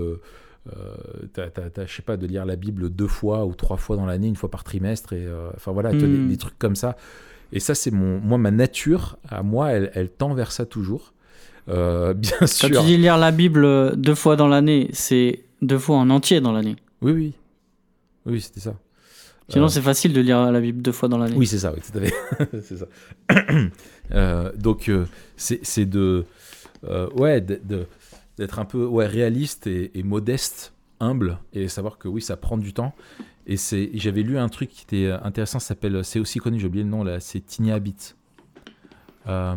je sais pas, de lire la Bible deux fois ou trois fois dans l'année, une fois par trimestre, et enfin voilà, tu vois, des, Mm. des trucs comme ça. Et ça, c'est mon, moi, ma nature, à moi, elle, elle tend vers ça toujours. Euh, bien Quand sûr. tu dis lire la Bible euh, deux fois dans l'année, c'est deux fois en entier dans l'année. Oui, oui. Oui, c'était ça. Sinon, Euh, c'est facile de lire la Bible deux fois dans l'année. Oui, c'est ça, oui, c'est ça. Euh, donc, c'est de. ouais, d'être un peu ouais, réaliste et, et modeste, humble, et savoir que oui, ça prend du temps. Et j'avais lu un truc qui était intéressant, ça s'appelle. C'est aussi connu, j'ai oublié le nom là, c'est Tiny Habits. Euh,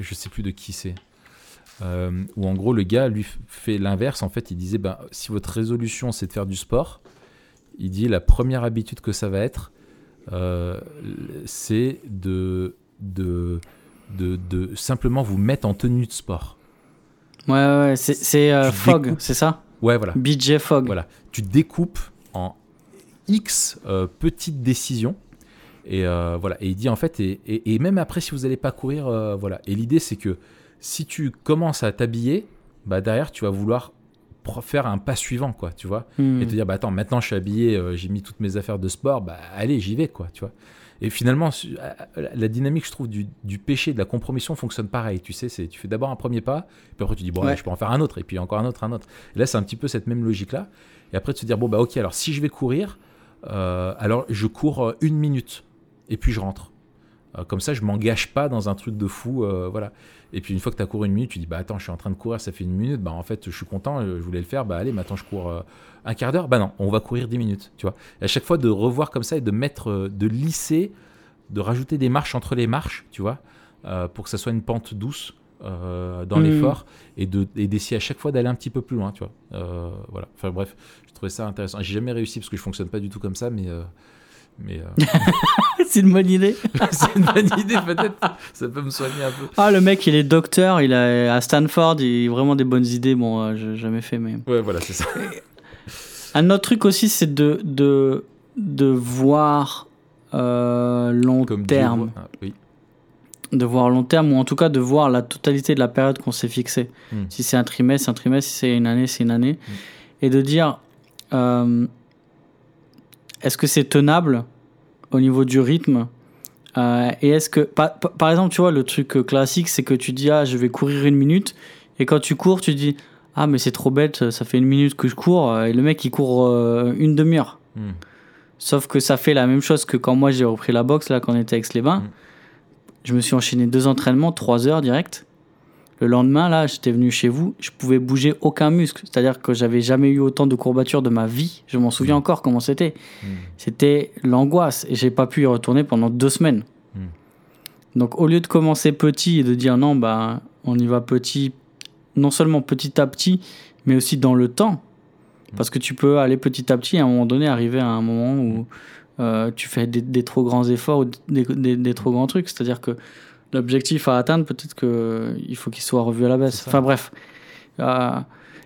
je sais plus de qui c'est. Euh, où en gros, le gars, lui, fait l'inverse. En fait, il disait ben, si votre résolution, c'est de faire du sport, il dit la première habitude que ça va être, euh, c'est de, de, de, de simplement vous mettre en tenue de sport. Ouais, ouais, c'est- euh, Fog, c'est ça? Ouais, voilà. BJ Fog. Voilà. Tu découpes en X euh, petites décisions. Et euh, voilà. Et il dit en fait, et, et- et même après, si vous n'allez pas courir, euh, voilà. Et l'idée, c'est que si tu commences à t'habiller, bah derrière, tu vas vouloir faire un pas suivant, quoi, tu vois. Hmm. et te dire bah attends maintenant je suis habillé euh, j'ai mis toutes mes affaires de sport bah allez j'y vais quoi tu vois et finalement la dynamique je trouve du, du péché de la compromission fonctionne pareil tu sais c'est tu fais d'abord un premier pas puis après tu dis bon Ouais. allez, je peux en faire un autre et puis encore un autre un autre et là c'est un petit peu cette même logique là et après de se dire bon bah ok alors si je vais courir euh, alors je cours une minute et puis je rentre Euh, comme ça je m'engage pas dans un truc de fou euh, voilà et puis une fois que tu as couru une minute tu dis bah attends je suis en train de courir ça fait une minute bah en fait je suis content euh, je voulais le faire bah allez maintenant je cours euh, un quart d'heure, bah non, on va courir 10 minutes, tu vois. Et à chaque fois de revoir comme ça et de mettre, de lisser, de rajouter des marches entre les marches, tu vois, pour que ça soit une pente douce euh, dans Mhm. l'effort et de et d'essayer à chaque fois d'aller un petit peu plus loin, tu vois. Euh, voilà. Enfin bref, je trouvais ça intéressant. J'ai jamais réussi parce que je fonctionne pas du tout comme ça, mais euh, mais euh, c'est une bonne idée. c'est une bonne idée peut-être. Ça peut me soigner un peu. Ah, le mec, il est docteur, il a à Stanford, il a vraiment des bonnes idées. Bon, euh, j'ai jamais fait, mais. Ouais, voilà, c'est ça. Un autre truc aussi, c'est de, de, de voir euh, long Comme terme. Ah, oui. De voir long terme, ou en tout cas de voir la totalité de la période qu'on s'est fixée. Hmm. Si c'est un trimestre, c'est un trimestre. Si c'est une année, c'est une année. Et de dire euh, est-ce que c'est tenable au niveau du rythme Euh, Et est-ce que. Par, exemple, tu vois, le truc euh, classique, c'est que tu dis ah, je vais courir une minute. Et quand tu cours, tu dis ah, mais c'est trop bête, ça fait une minute que je cours. Et le mec, il court euh, une demi-heure. Hmm. Sauf que ça fait la même chose que quand moi j'ai repris la boxe, là, quand on était à Aix-les-Bains. Mm. Je me suis enchaîné deux entraînements, trois heures direct. Le lendemain, là, j'étais venu chez vous, je pouvais bouger aucun muscle. C'est-à-dire que j'avais jamais eu autant de courbatures de ma vie. Je m'en souviens Mm. encore comment c'était. Hmm. C'était l'angoisse et j'ai pas pu y retourner pendant deux semaines. Mm. Donc au lieu de commencer petit et de dire non, bah, on y va petit, non seulement petit à petit, mais aussi dans le temps. Parce que tu peux aller petit à petit et à un moment donné arriver à un moment où euh, tu fais des, des trop grands efforts ou des, des- des trop grands trucs. C'est-à-dire que l'objectif à atteindre, peut-être qu'il faut qu'il soit revu à la baisse. Enfin bref. Euh,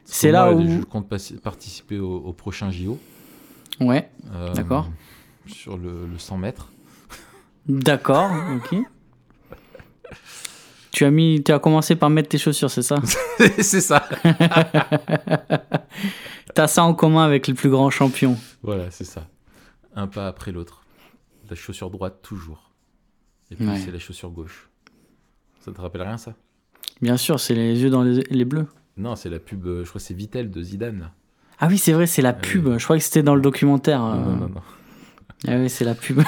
c'est là moi, où... Je compte participer au, au prochain JO. Ouais, euh, D'accord. Sur le, le 100 mètres. d'accord, ok. Tu as, mis, tu as commencé par mettre tes chaussures, c'est ça? C'est ça. T'as ça en commun avec le plus grand champion. Voilà, c'est ça. Un pas après l'autre. La chaussure droite, toujours. Et puis Ouais. c'est la chaussure gauche. Ça te rappelle rien, ça? Bien sûr, c'est les yeux dans les, les bleus. Non, c'est la pub, euh, je crois que c'est Vitel de Zidane. Ah oui, c'est vrai, c'est la oui. pub. Je crois que c'était dans le documentaire. Non, euh. non, non, non. Ah oui, c'est la pub.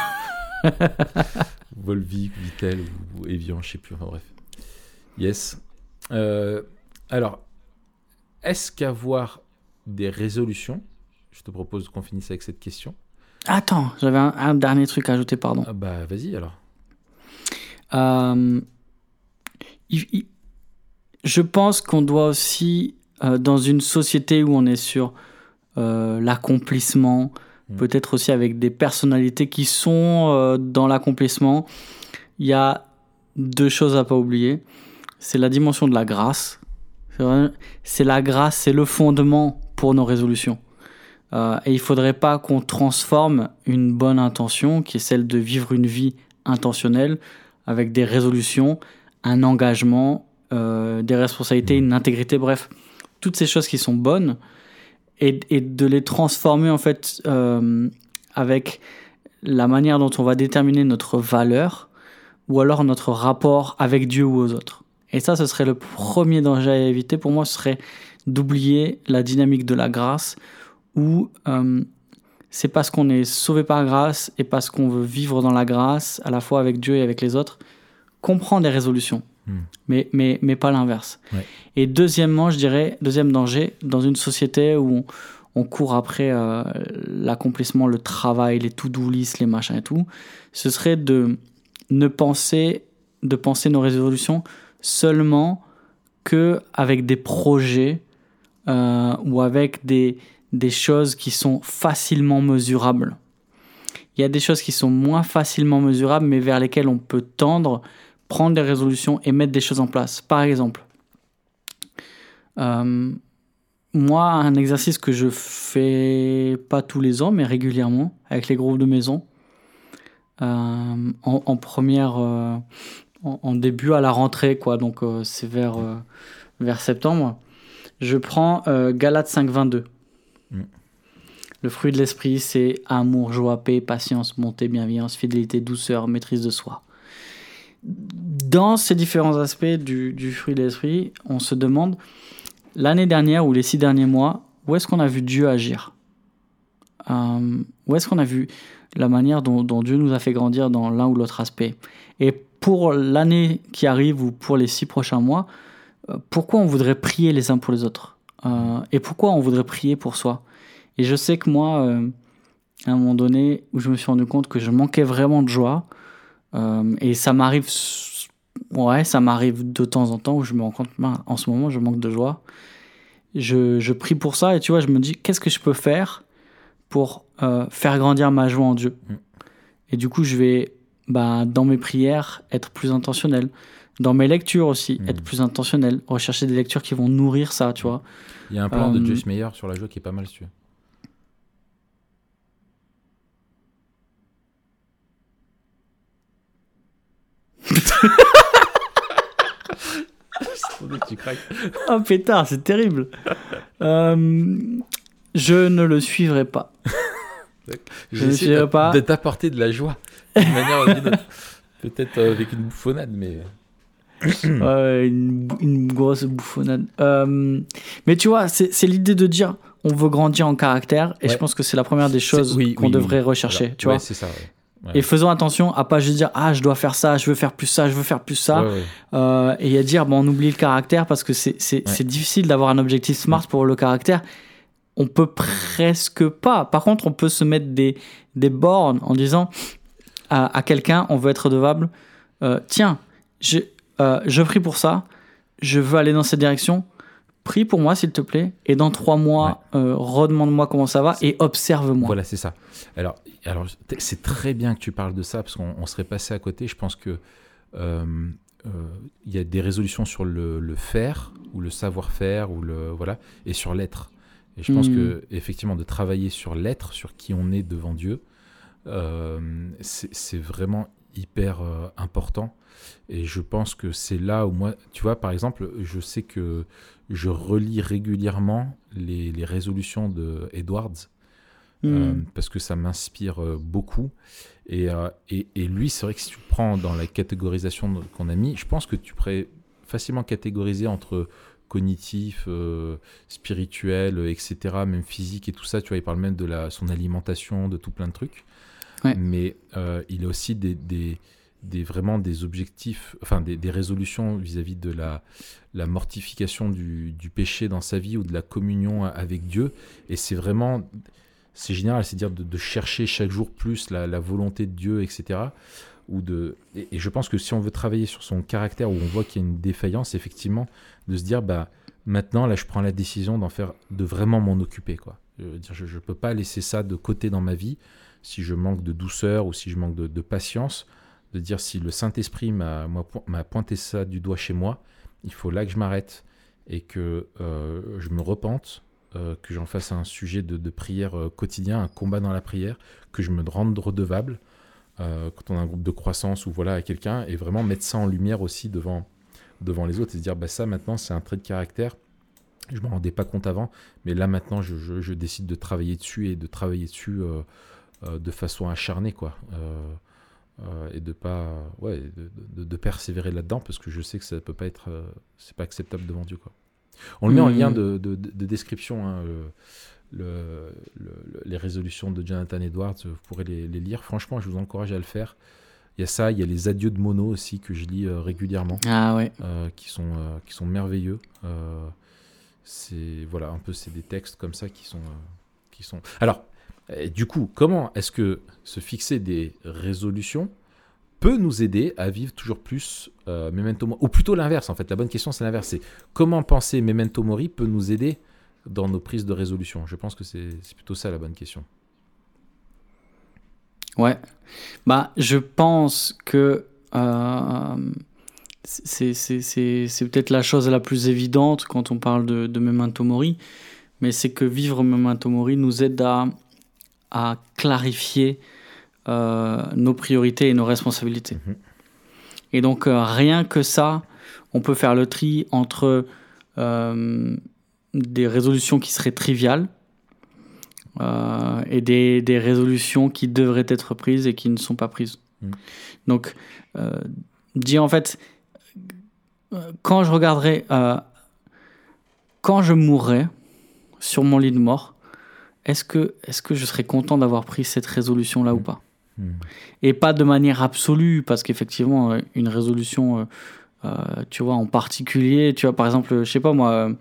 Volvic, Vitel ou, ou Evian, je sais plus. Enfin bref. Yes. Euh, alors, est-ce qu'avoir des résolutions Je te propose qu'on finisse avec cette question. Attends, j'avais un, un dernier truc à ajouter, pardon. Ah bah vas-y alors. Euh, il- il- je pense qu'on doit aussi, euh, dans une société où on est sur euh, l'accomplissement, Mm. peut-être aussi avec des personnalités qui sont euh, dans l'accomplissement, il y a deux choses à pas oublier. C'est la dimension de la grâce. C'est la grâce, c'est le fondement pour nos résolutions. Et il faudrait pas qu'on transforme une bonne intention, qui est celle de vivre une vie intentionnelle, avec des résolutions, un engagement, euh, des responsabilités, une intégrité, bref, toutes ces choses qui sont bonnes, et, de les transformer en fait euh, avec la manière dont on va déterminer notre valeur, ou alors notre rapport avec Dieu ou aux autres. Et ça, ce serait le premier danger à éviter pour moi, ce serait d'oublier la dynamique de la grâce, où euh, c'est parce qu'on est sauvé par grâce et parce qu'on veut vivre dans la grâce, à la fois avec Dieu et avec les autres, qu'on prend des résolutions. Hmm. Mais, mais, mais pas l'inverse. Ouais. Et deuxièmement, je dirais, deuxième danger, dans une société où on, on court après euh, l'accomplissement, le travail, les to-do list, les machins et tout, ce serait de ne penser, de penser nos résolutions seulement que avec des projets euh, ou avec des, des choses qui sont facilement mesurables. Il y a des choses qui sont moins facilement mesurables, mais vers lesquelles on peut tendre, prendre des résolutions et mettre des choses en place. Par exemple, euh, moi, un exercice que je fais pas tous les ans, mais régulièrement, avec les groupes de maison, euh, en, en première, euh, en, en début à la rentrée, quoi, donc c'est vers, vers septembre, je prends Galates 5.22. Mm. Le fruit de l'esprit, c'est amour, joie, paix, patience, bonté, bienveillance, fidélité, douceur, maîtrise de soi. Dans ces différents aspects du, du fruit de l'esprit, on se demande, l'année dernière ou les six derniers mois, où est-ce qu'on a vu Dieu agir? Euh, Où est-ce qu'on a vu la manière dont, Dieu nous a fait grandir dans l'un ou l'autre aspect? Et pour l'année qui arrive ou pour les six prochains mois, euh, pourquoi on voudrait prier les uns pour les autres? Euh, Et pourquoi on voudrait prier pour soi? Et je sais que moi, à un moment donné, où je me suis rendu compte que je manquais vraiment de joie, euh, et ça m'arrive, ouais, ça m'arrive de temps en temps où je me rends compte, Ben, en ce moment, je manque de joie. Je, je prie pour ça et tu vois, je me dis, qu'est-ce que je peux faire pour euh, faire grandir ma joie en Dieu? Mm. Et du coup, je vais, bah, dans mes prières, être plus intentionnel. Dans mes lectures aussi, Mm. être plus intentionnel. Rechercher des lectures qui vont nourrir ça, tu vois. Il y a un plan de Euh, Joyce Meyer sur la joie qui est pas mal, si tu veux. Tu craques. Oh pétard, c'est terrible. Euh, je ne le suivrai pas. Je ne J'essaie pas. de t'apporter de la joie d'une manière. Peut-être euh, avec une bouffonnade, mais. Une, une grosse bouffonnade. Euh, mais tu vois, c'est l'idée de dire on veut grandir en caractère et je pense que c'est la première des choses oui, qu'on oui, devrait oui. rechercher, Voilà. tu Ouais, vois. c'est ça, ouais. Ouais. Et faisons attention à pas juste dire ah je dois faire ça, je veux faire plus ça, je veux faire plus ça, Ouais, ouais. Euh, et à dire bon on oublie le caractère parce que c'est difficile d'avoir un objectif smart pour le caractère. On peut presque pas. Par contre, on peut se mettre des des bornes en disant à, à quelqu'un on veut être redevable. euh, tiens, je euh, je prie pour ça, je veux aller dans cette direction. Prie pour moi s'il te plaît et dans trois mois euh, redemande-moi comment ça va et observe-moi. Voilà, c'est ça. Alors, alors c'est très bien que tu parles de ça parce qu'on on serait passé à côté. Je pense que euh, euh, il y a des résolutions sur le, le faire ou le savoir-faire ou le voilà et sur l'être. Et je pense Mhm. que effectivement de travailler sur l'être, sur qui on est devant Dieu, euh, c'est vraiment hyper important. Et je pense que c'est là où moi, tu vois, par exemple, je sais que je relis régulièrement les, les résolutions de Edwards Hmm. euh, parce que ça m'inspire euh, beaucoup. Et, euh, et, et lui, c'est vrai que si tu prends dans la catégorisation qu'on a mis, je pense que tu pourrais facilement catégoriser entre cognitif, spirituel, etc., même physique et tout ça. Tu vois, il parle même de la, son alimentation, de tout plein de trucs. Ouais. Mais il a aussi des, des, des- vraiment des objectifs, enfin des, des résolutions vis-à-vis de la, la mortification du, du péché dans sa vie ou de la communion avec Dieu. Et c'est vraiment c'est général, c'est-à-dire de, de chercher chaque jour plus la, volonté de Dieu, etc. Ou de, et, je pense que si on veut travailler sur son caractère, où on voit qu'il y a une défaillance, effectivement, de se dire, bah, maintenant, là, je prends la décision d'en faire, de vraiment m'en occuper, quoi. Je ne peux pas laisser ça de côté dans ma vie, si je manque de douceur ou si je manque de patience, de dire, si le Saint-Esprit m'a m'a po- m'a pointé ça du doigt chez moi, il faut là que je m'arrête et que euh, je me repente, euh, que j'en fasse un sujet de, prière euh, quotidien, un combat dans la prière, que je me rende redevable quand on a un groupe de croissance ou voilà à quelqu'un, et vraiment mettre ça en lumière aussi devant, devant les autres et se dire bah ça maintenant c'est un trait de caractère. Je m'en rendais pas compte avant, mais là maintenant je, je- je décide de travailler dessus et de travailler dessus de façon acharnée quoi. Euh, et de pas ouais de, de- de persévérer là-dedans parce que je sais que ça peut pas être euh, c'est pas acceptable devant Dieu quoi. On le met en Mhm. lien de, de- de- de description hein, le- le- les résolutions de Jonathan Edwards, vous pourrez les, les lire. Franchement, je vous encourage à le faire. Il y a ça, il y a les adieux de Mono aussi que je lis euh, régulièrement, Ah ouais. qui, sont, qui sont merveilleux. C'est voilà, un peu c'est des textes comme ça qui sont, qui sont. Alors, du coup, comment est-ce que se fixer des résolutions peut nous aider à vivre toujours plus euh, Memento Mori Ou plutôt l'inverse, en fait. La bonne question, c'est l'inverse. C'est comment penser Memento Mori peut nous aider dans nos prises de résolution Je pense que c'est plutôt ça la bonne question. Ouais. Bah, je pense que euh, c'est peut-être la chose la plus évidente quand on parle de, de Memento Mori, mais c'est que vivre Memento Mori nous aide à, à clarifier euh, nos priorités et nos responsabilités. Mhm. Et donc, euh, rien que ça, on peut faire le tri entre euh, des résolutions qui seraient triviales et des, des résolutions qui devraient être prises et qui ne sont pas prises. Mm. Donc, dire en fait, quand je regarderai, quand je mourrai sur mon lit de mort, est-ce que, est que je serais content d'avoir pris cette résolution-là ou Mm. pas Hmm. et pas de manière absolue, parce qu'effectivement, euh, une résolution, euh, euh, tu vois, en particulier, tu vois, par exemple, je sais pas moi,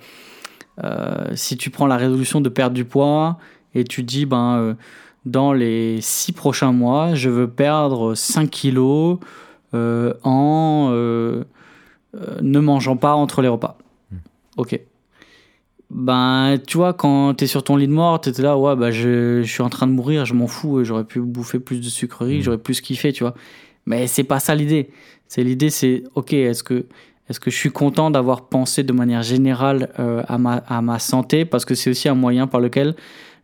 euh, si tu prends la résolution de perdre du poids et tu dis, ben, dans les six prochains mois, je veux perdre 5 kilos en ne mangeant pas entre les repas. Hmm. Ok. Ben, tu vois, quand t'es sur ton lit de mort, t'étais là, ouais, bah, je, je suis en train de mourir, je m'en fous, j'aurais pu bouffer plus de sucreries, Mm. j'aurais plus kiffé, tu vois. Mais c'est pas ça l'idée. C'est l'idée, c'est, ok, est-ce que, est-ce que je suis content d'avoir pensé de manière générale euh, à, ma, à ma santé, parce que c'est aussi un moyen par lequel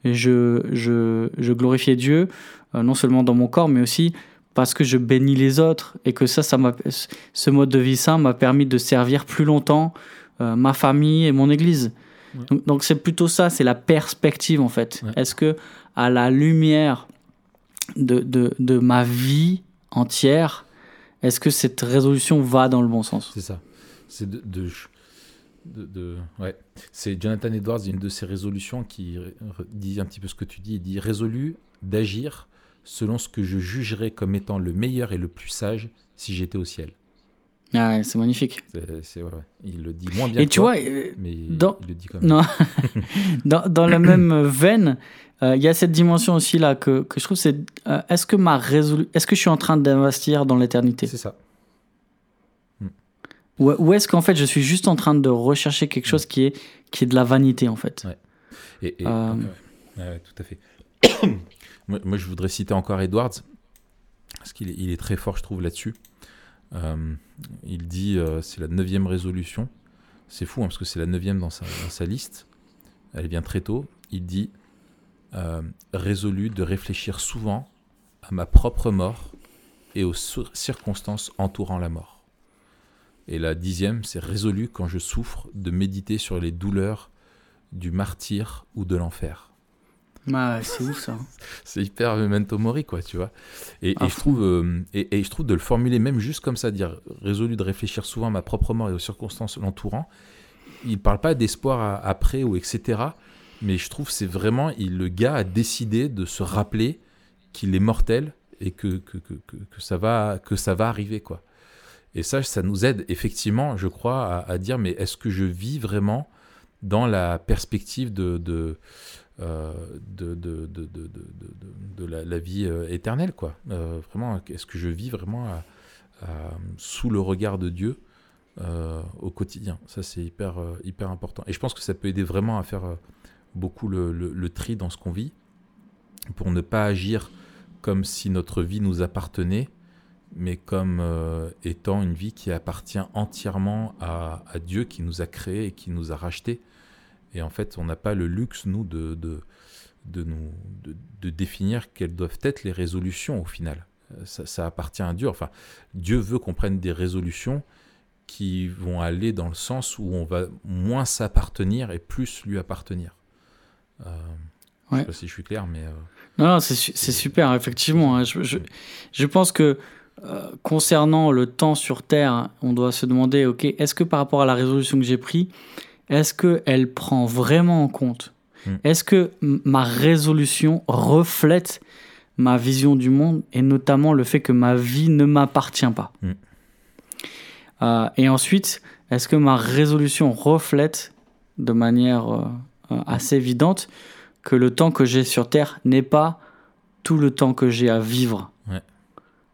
je, je, je glorifiais Dieu, euh, non seulement dans mon corps, mais aussi parce que je bénis les autres, et que ça, ça m'a, ce mode de vie sain m'a permis de servir plus longtemps euh, ma famille et mon église. Ouais. Donc, c'est plutôt ça, c'est la perspective en fait. Ouais. Est-ce que à la lumière de, de, de ma vie entière, est-ce que cette résolution va dans le bon sens? C'est ça. C'est de, de, ouais. C'est Jonathan Edwards, une de ses résolutions qui dit un petit peu ce que tu dis. Il dit résolu d'agir selon ce que je jugerais comme étant le meilleur et le plus sage si j'étais au ciel. Ah C'est magnifique. C'est, c'est- ouais, ouais. Il le dit moins bien Et que tu toi, vois, euh, mais dans- il le dit quand même. non, dans, dans la même veine, euh, il y a cette dimension aussi là que, que je trouve c'est euh, est-ce que ma résolu- est-ce que je suis en train d'investir dans l'éternité? C'est ça. ou, ou est-ce qu'en fait je suis juste en train de rechercher quelque chose qui est qui est de la vanité en fait? Ouais. Et, Euh. ouais, tout à fait. moi, moi, je voudrais citer encore Edwards, parce qu'il est, il est très fort, je trouve, là-dessus. Euh, il dit, euh, c'est la neuvième résolution. C'est fou, hein, parce que c'est la neuvième dans sa, liste. Elle vient très tôt. Il dit, euh, résolu de réfléchir souvent à ma propre mort et aux circonstances entourant la mort. Et la dixième, c'est résolu quand je souffre de méditer sur les douleurs du martyr ou de l'enfer. Ouais, c'est ouf ça C'est hyper memento mori, quoi, tu vois. Et, et je trouve, euh, et, et je trouve de le formuler même juste comme ça, dire résolu de réfléchir souvent à ma propre mort et aux circonstances l'entourant. Il parle pas d'espoir après ou etc. Mais je trouve c'est vraiment, il, le gars a décidé de se rappeler qu'il est mortel et que, que, que, que, que ça va, que ça va arriver, quoi. Et ça, ça nous aide effectivement, je crois, à, à dire mais est-ce que je vis vraiment dans la perspective de, de, euh, de, la, vie euh, éternelle, quoi. Euh, vraiment, est-ce que je vis vraiment sous le regard de Dieu au quotidien? Ça, c'est hyper, hyper important. Et je pense que ça peut aider vraiment à faire beaucoup le, tri dans ce qu'on vit, pour ne pas agir comme si notre vie nous appartenait, mais comme étant une vie qui appartient entièrement à, à Dieu qui nous a créés et qui nous a rachetés. Et en fait, on n'a pas le luxe, nous, de, de, de, nous, de, de définir quelles doivent être les résolutions au final. Euh, Ça, ça appartient à Dieu. Enfin, Dieu veut qu'on prenne des résolutions qui vont aller dans le sens où on va moins s'appartenir et plus lui appartenir. Euh, Je Ouais. sais pas si je suis clair, mais... euh, Non, non, c'est c'est super, effectivement. hein. Je, je, je pense que euh, concernant le temps sur Terre, on doit se demander, ok, est-ce que par rapport à la résolution que j'ai prise, est-ce qu'elle prend vraiment en compte Mm. Est-ce que ma résolution reflète ma vision du monde et notamment le fait que ma vie ne m'appartient pas Mm. Euh, Et ensuite, est-ce que ma résolution reflète de manière euh, euh, assez évidente que le temps que j'ai sur Terre n'est pas tout le temps que j'ai à vivre, Ouais.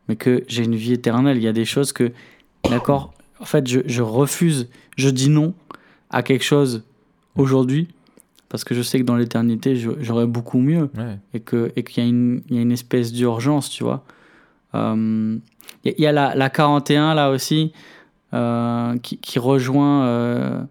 mais que j'ai une vie éternelle? Il y a des choses que, d'accord, en fait, je, je refuse, je dis non à quelque chose aujourd'hui parce que je sais que dans l'éternité, j'aurai beaucoup mieux Ouais. et que et qu'il y, a une- il y a une espèce d'urgence, tu vois. Euh, Il y, a- il y a la, la 41 là aussi euh, qui, qui rejoint euh,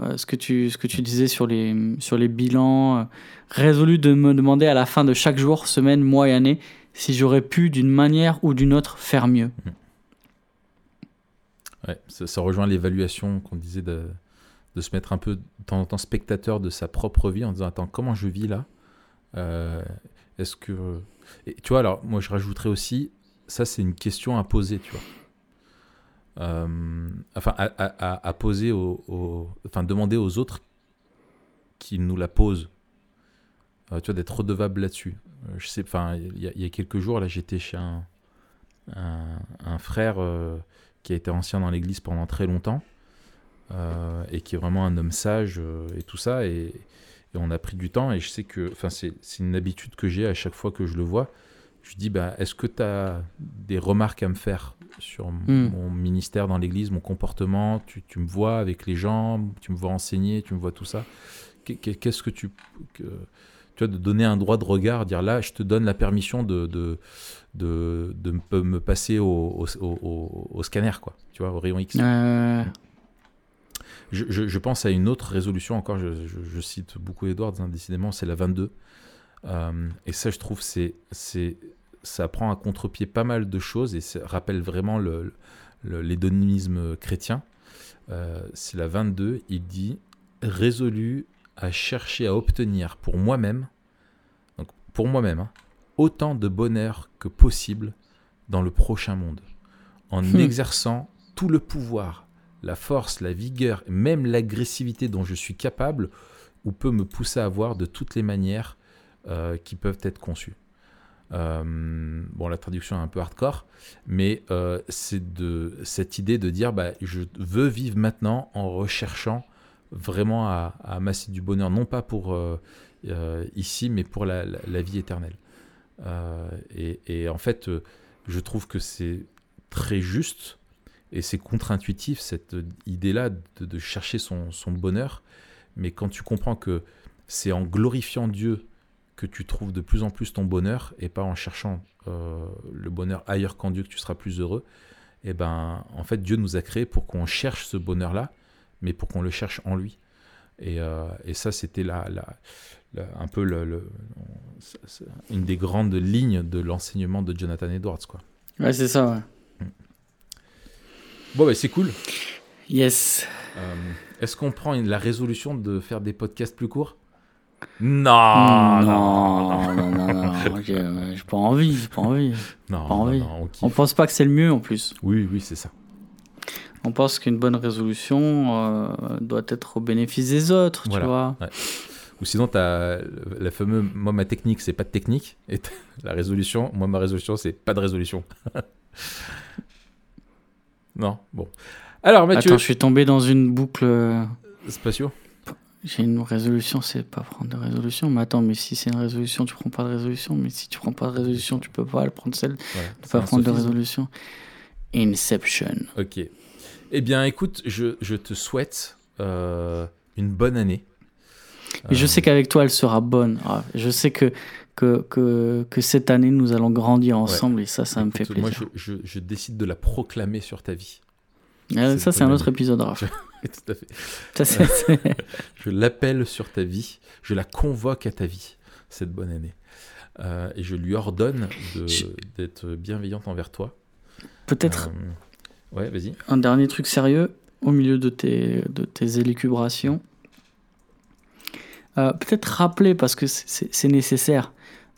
euh, ce, que tu, ce que tu disais sur les, sur les bilans. euh, résolu de me demander à la fin de chaque jour, semaine, mois et année si j'aurais pu d'une manière ou d'une autre faire mieux. Ouais, ça, ça rejoint l'évaluation qu'on disait de, de se mettre un peu de temps en temps spectateur de sa propre vie en disant attends comment je vis là? Euh, Est-ce que et tu vois alors moi je rajouterais aussi ça c'est une question à poser tu vois. Euh, enfin à, poser aux- enfin demander aux autres qu'ils nous la posent. Euh, tu vois d'être redevable là-dessus. Je sais enfin il y, a- quelques jours là j'étais chez un un, frère qui a été ancien dans l'église pendant très longtemps et qui est vraiment un homme sage euh, et tout ça. Et, et on a pris du temps et je sais que, enfin, c'est une habitude que j'ai à chaque fois que je le vois. Je dis, bah, est-ce que tu as des remarques à me faire sur m- Mm. mon ministère dans l'église, mon comportement? Tu, tu me vois avec les gens, tu me vois enseigner, tu me vois tout ça. Qu'est- qu'est- Qu'est-ce que tu. que- tu vois, de donner un droit de regard, dire là, je te donne la permission de, de, de, de me- me passer au, au, au- au scanner, quoi, tu vois, au rayon X. Euh, Je, je- je pense à une autre résolution encore, je, cite beaucoup Edwards, hein, décidément, c'est la 22. Euh, et ça, je trouve, c'est, c'est, ça prend à contre-pied pas mal de choses et ça rappelle vraiment le, le- l'hédonisme chrétien. Euh, c'est la 22, il dit résolu à chercher à obtenir pour moi-même, donc pour moi-même, hein, autant de bonheur que possible dans le prochain monde, en Hmm. exerçant tout le pouvoir, la force, la vigueur, même l'agressivité dont je suis capable ou peut me pousser à voir de toutes les manières euh, qui peuvent être conçues. Euh, bon, la traduction est un peu hardcore, mais euh, c'est de cette idée de dire bah, je veux vivre maintenant en recherchant vraiment à, amasser du bonheur, non pas pour ici, mais pour la, vie éternelle. Et, en fait, je trouve que c'est très juste et c'est contre-intuitif cette idée-là de, chercher son, bonheur. Mais quand tu comprends que c'est en glorifiant Dieu que tu trouves de plus en plus ton bonheur et pas en cherchant euh, le bonheur ailleurs qu'en Dieu que tu seras plus heureux, et ben en fait Dieu nous a créés pour qu'on cherche ce bonheur-là, mais pour qu'on le cherche en lui. Et, euh, ça, c'était la, un peu une des grandes lignes de l'enseignement de Jonathan Edwards. Quoi. ouais, c'est ça, ouais. Bon, bah, c'est cool. Yes. Euh, Est-ce qu'on prend la résolution de faire des podcasts plus courts? Non, non, non, non, non, non, non, j'ai pas envie, j'ai pas envie. non, Pas envie. non, on. On pense pas que c'est le mieux en plus. Oui, oui, c'est ça. On pense qu'une bonne résolution euh, doit être au bénéfice des autres, Voilà. tu vois. Ou sinon, tu as la fameuse moi, ma technique, c'est pas de technique. Et t'as la résolution, moi, ma résolution, c'est pas de résolution. non, bon. Alors, Mathieu, Attends, je suis tombé dans une boucle. euh, spatiaux J'ai une résolution, c'est pas prendre de résolution. Mais attends, mais si c'est une résolution, tu prends pas de résolution. Mais si tu prends pas de résolution, tu peux pas prendre celle. Voilà, un pas prendre de résolution. Inception. Ok. Eh bien, écoute, je, je te souhaite euh, une bonne année. Je Euh, sais qu'avec toi, elle sera bonne. Ah, Je sais que, que, que, que cette année, nous allons grandir ensemble et ça, ça me fait écoute, Moi, plaisir. je, je- je décide de la proclamer sur ta vie. Ah, ça, c'est un autre épisode, Raph. Tout à fait. Ça, Je l'appelle sur ta vie, je la convoque à ta vie, cette bonne année. Euh, et je lui ordonne Je- d'être bienveillante envers toi. Peut-être Euh, ouais, vas-y. un dernier truc sérieux au milieu de tes, de tes élucubrations. Euh, Peut-être rappeler, parce que c'est nécessaire.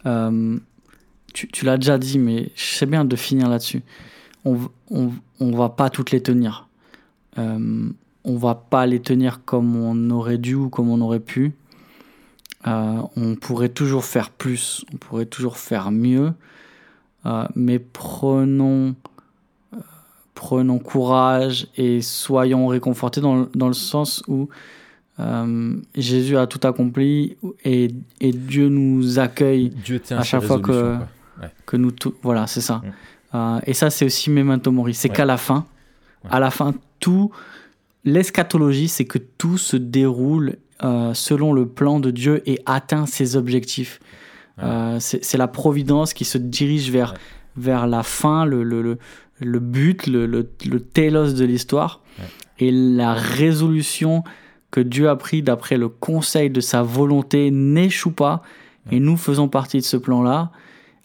Euh, tu l'as déjà dit, mais je sais bien de finir là-dessus. On, on, va pas toutes les tenir. Euh, on va pas les tenir comme on aurait dû ou comme on aurait pu. Euh, on pourrait toujours faire plus, on pourrait toujours faire mieux, euh, mais prenons, prenons courage et soyons réconfortés dans, dans le sens où euh, Jésus a tout accompli et, et Dieu nous accueille Dieu tient à chaque fois que- que nous tout voilà c'est ça. Mm. Euh, et ça c'est aussi memento mori c'est Ouais. qu'à la fin Ouais. à la fin tout l'eschatologie c'est que tout se déroule euh, selon le plan de Dieu et atteint ses objectifs. C'est la providence qui se dirige vers vers la fin le le, le, le but le, le, télos de l'histoire. Et la résolution que Dieu a pris d'après le conseil de sa volonté n'échoue pas et nous faisons partie de ce plan-là.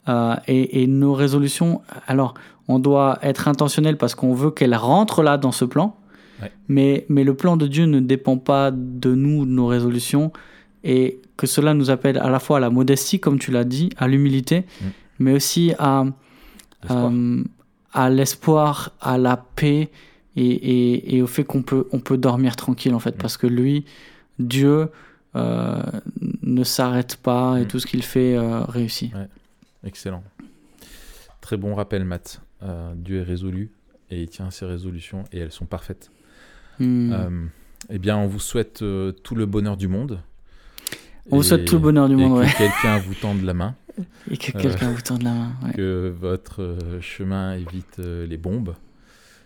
Euh, et, et nos résolutions, alors on doit être intentionnel parce qu'on veut qu'elles rentrent là dans ce plan, Ouais. mais, mais le plan de Dieu ne dépend pas de nous, de nos résolutions, et que cela nous appelle à la fois à la modestie, comme tu l'as dit, à l'humilité, Mm. mais aussi à, L'espoir. euh, à l'espoir, à la paix et, et, et au fait qu'on peut, on peut dormir tranquille en fait, Mm. parce que lui, Dieu, euh, ne s'arrête pas et Mm. tout ce qu'il fait euh, réussit. Excellent. Très bon rappel, Matt. Euh, Dieu est résolu et il tient ses résolutions et elles sont parfaites. Mm. Euh, eh bien, on vous souhaite tout le bonheur du monde. on vous souhaite tout le bonheur du et monde, que ouais. quelqu'un vous tende la main, Et que quelqu'un vous tende la main. Ouais. que votre chemin évite les bombes,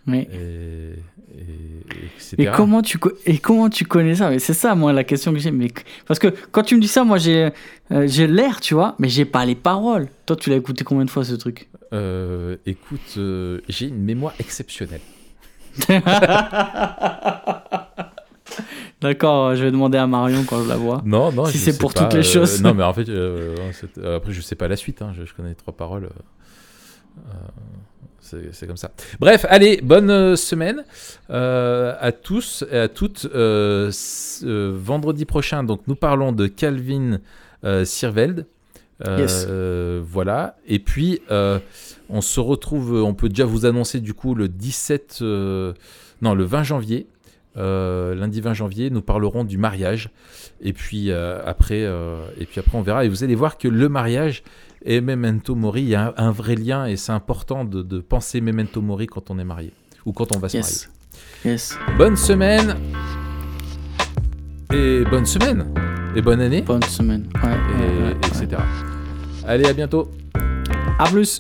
Ouais. et, comment tu et comment tu connais ça? Mais c'est ça moi la question que j'ai. Mais parce que quand tu me dis ça, moi j'ai euh, j'ai l'air, tu vois, mais j'ai pas les paroles. Toi, tu l'as écouté combien de fois ce truc? Euh, écoute, euh, j'ai une mémoire exceptionnelle. D'accord, je vais demander à Marion quand je la vois. Non, non, Si c'est pour pas, toutes les choses. non, mais en fait, après, je sais pas la suite. hein, je, je connais les trois paroles. C'est comme ça. Bref, allez, bonne euh, semaine euh, à tous et à toutes. Euh, euh, vendredi prochain, donc nous parlons de Calvin Sirveld. Yes. voilà. Et puis, on se retrouve, on peut déjà vous annoncer du coup le 17, euh, non, le 20 janvier. Euh, lundi 20 janvier, nous parlerons du mariage. Et puis euh, après, euh, et puis après, on verra. Et vous allez voir que le mariage et Memento Mori, il y a un, un vrai lien et c'est important de, de penser Memento Mori quand on est marié ou quand on va se Yes. Yes. marier. Bonne semaine et bonne semaine et bonne année Bonne semaine. Ouais. et ouais, ouais, ouais. etc. Allez, à bientôt. À plus.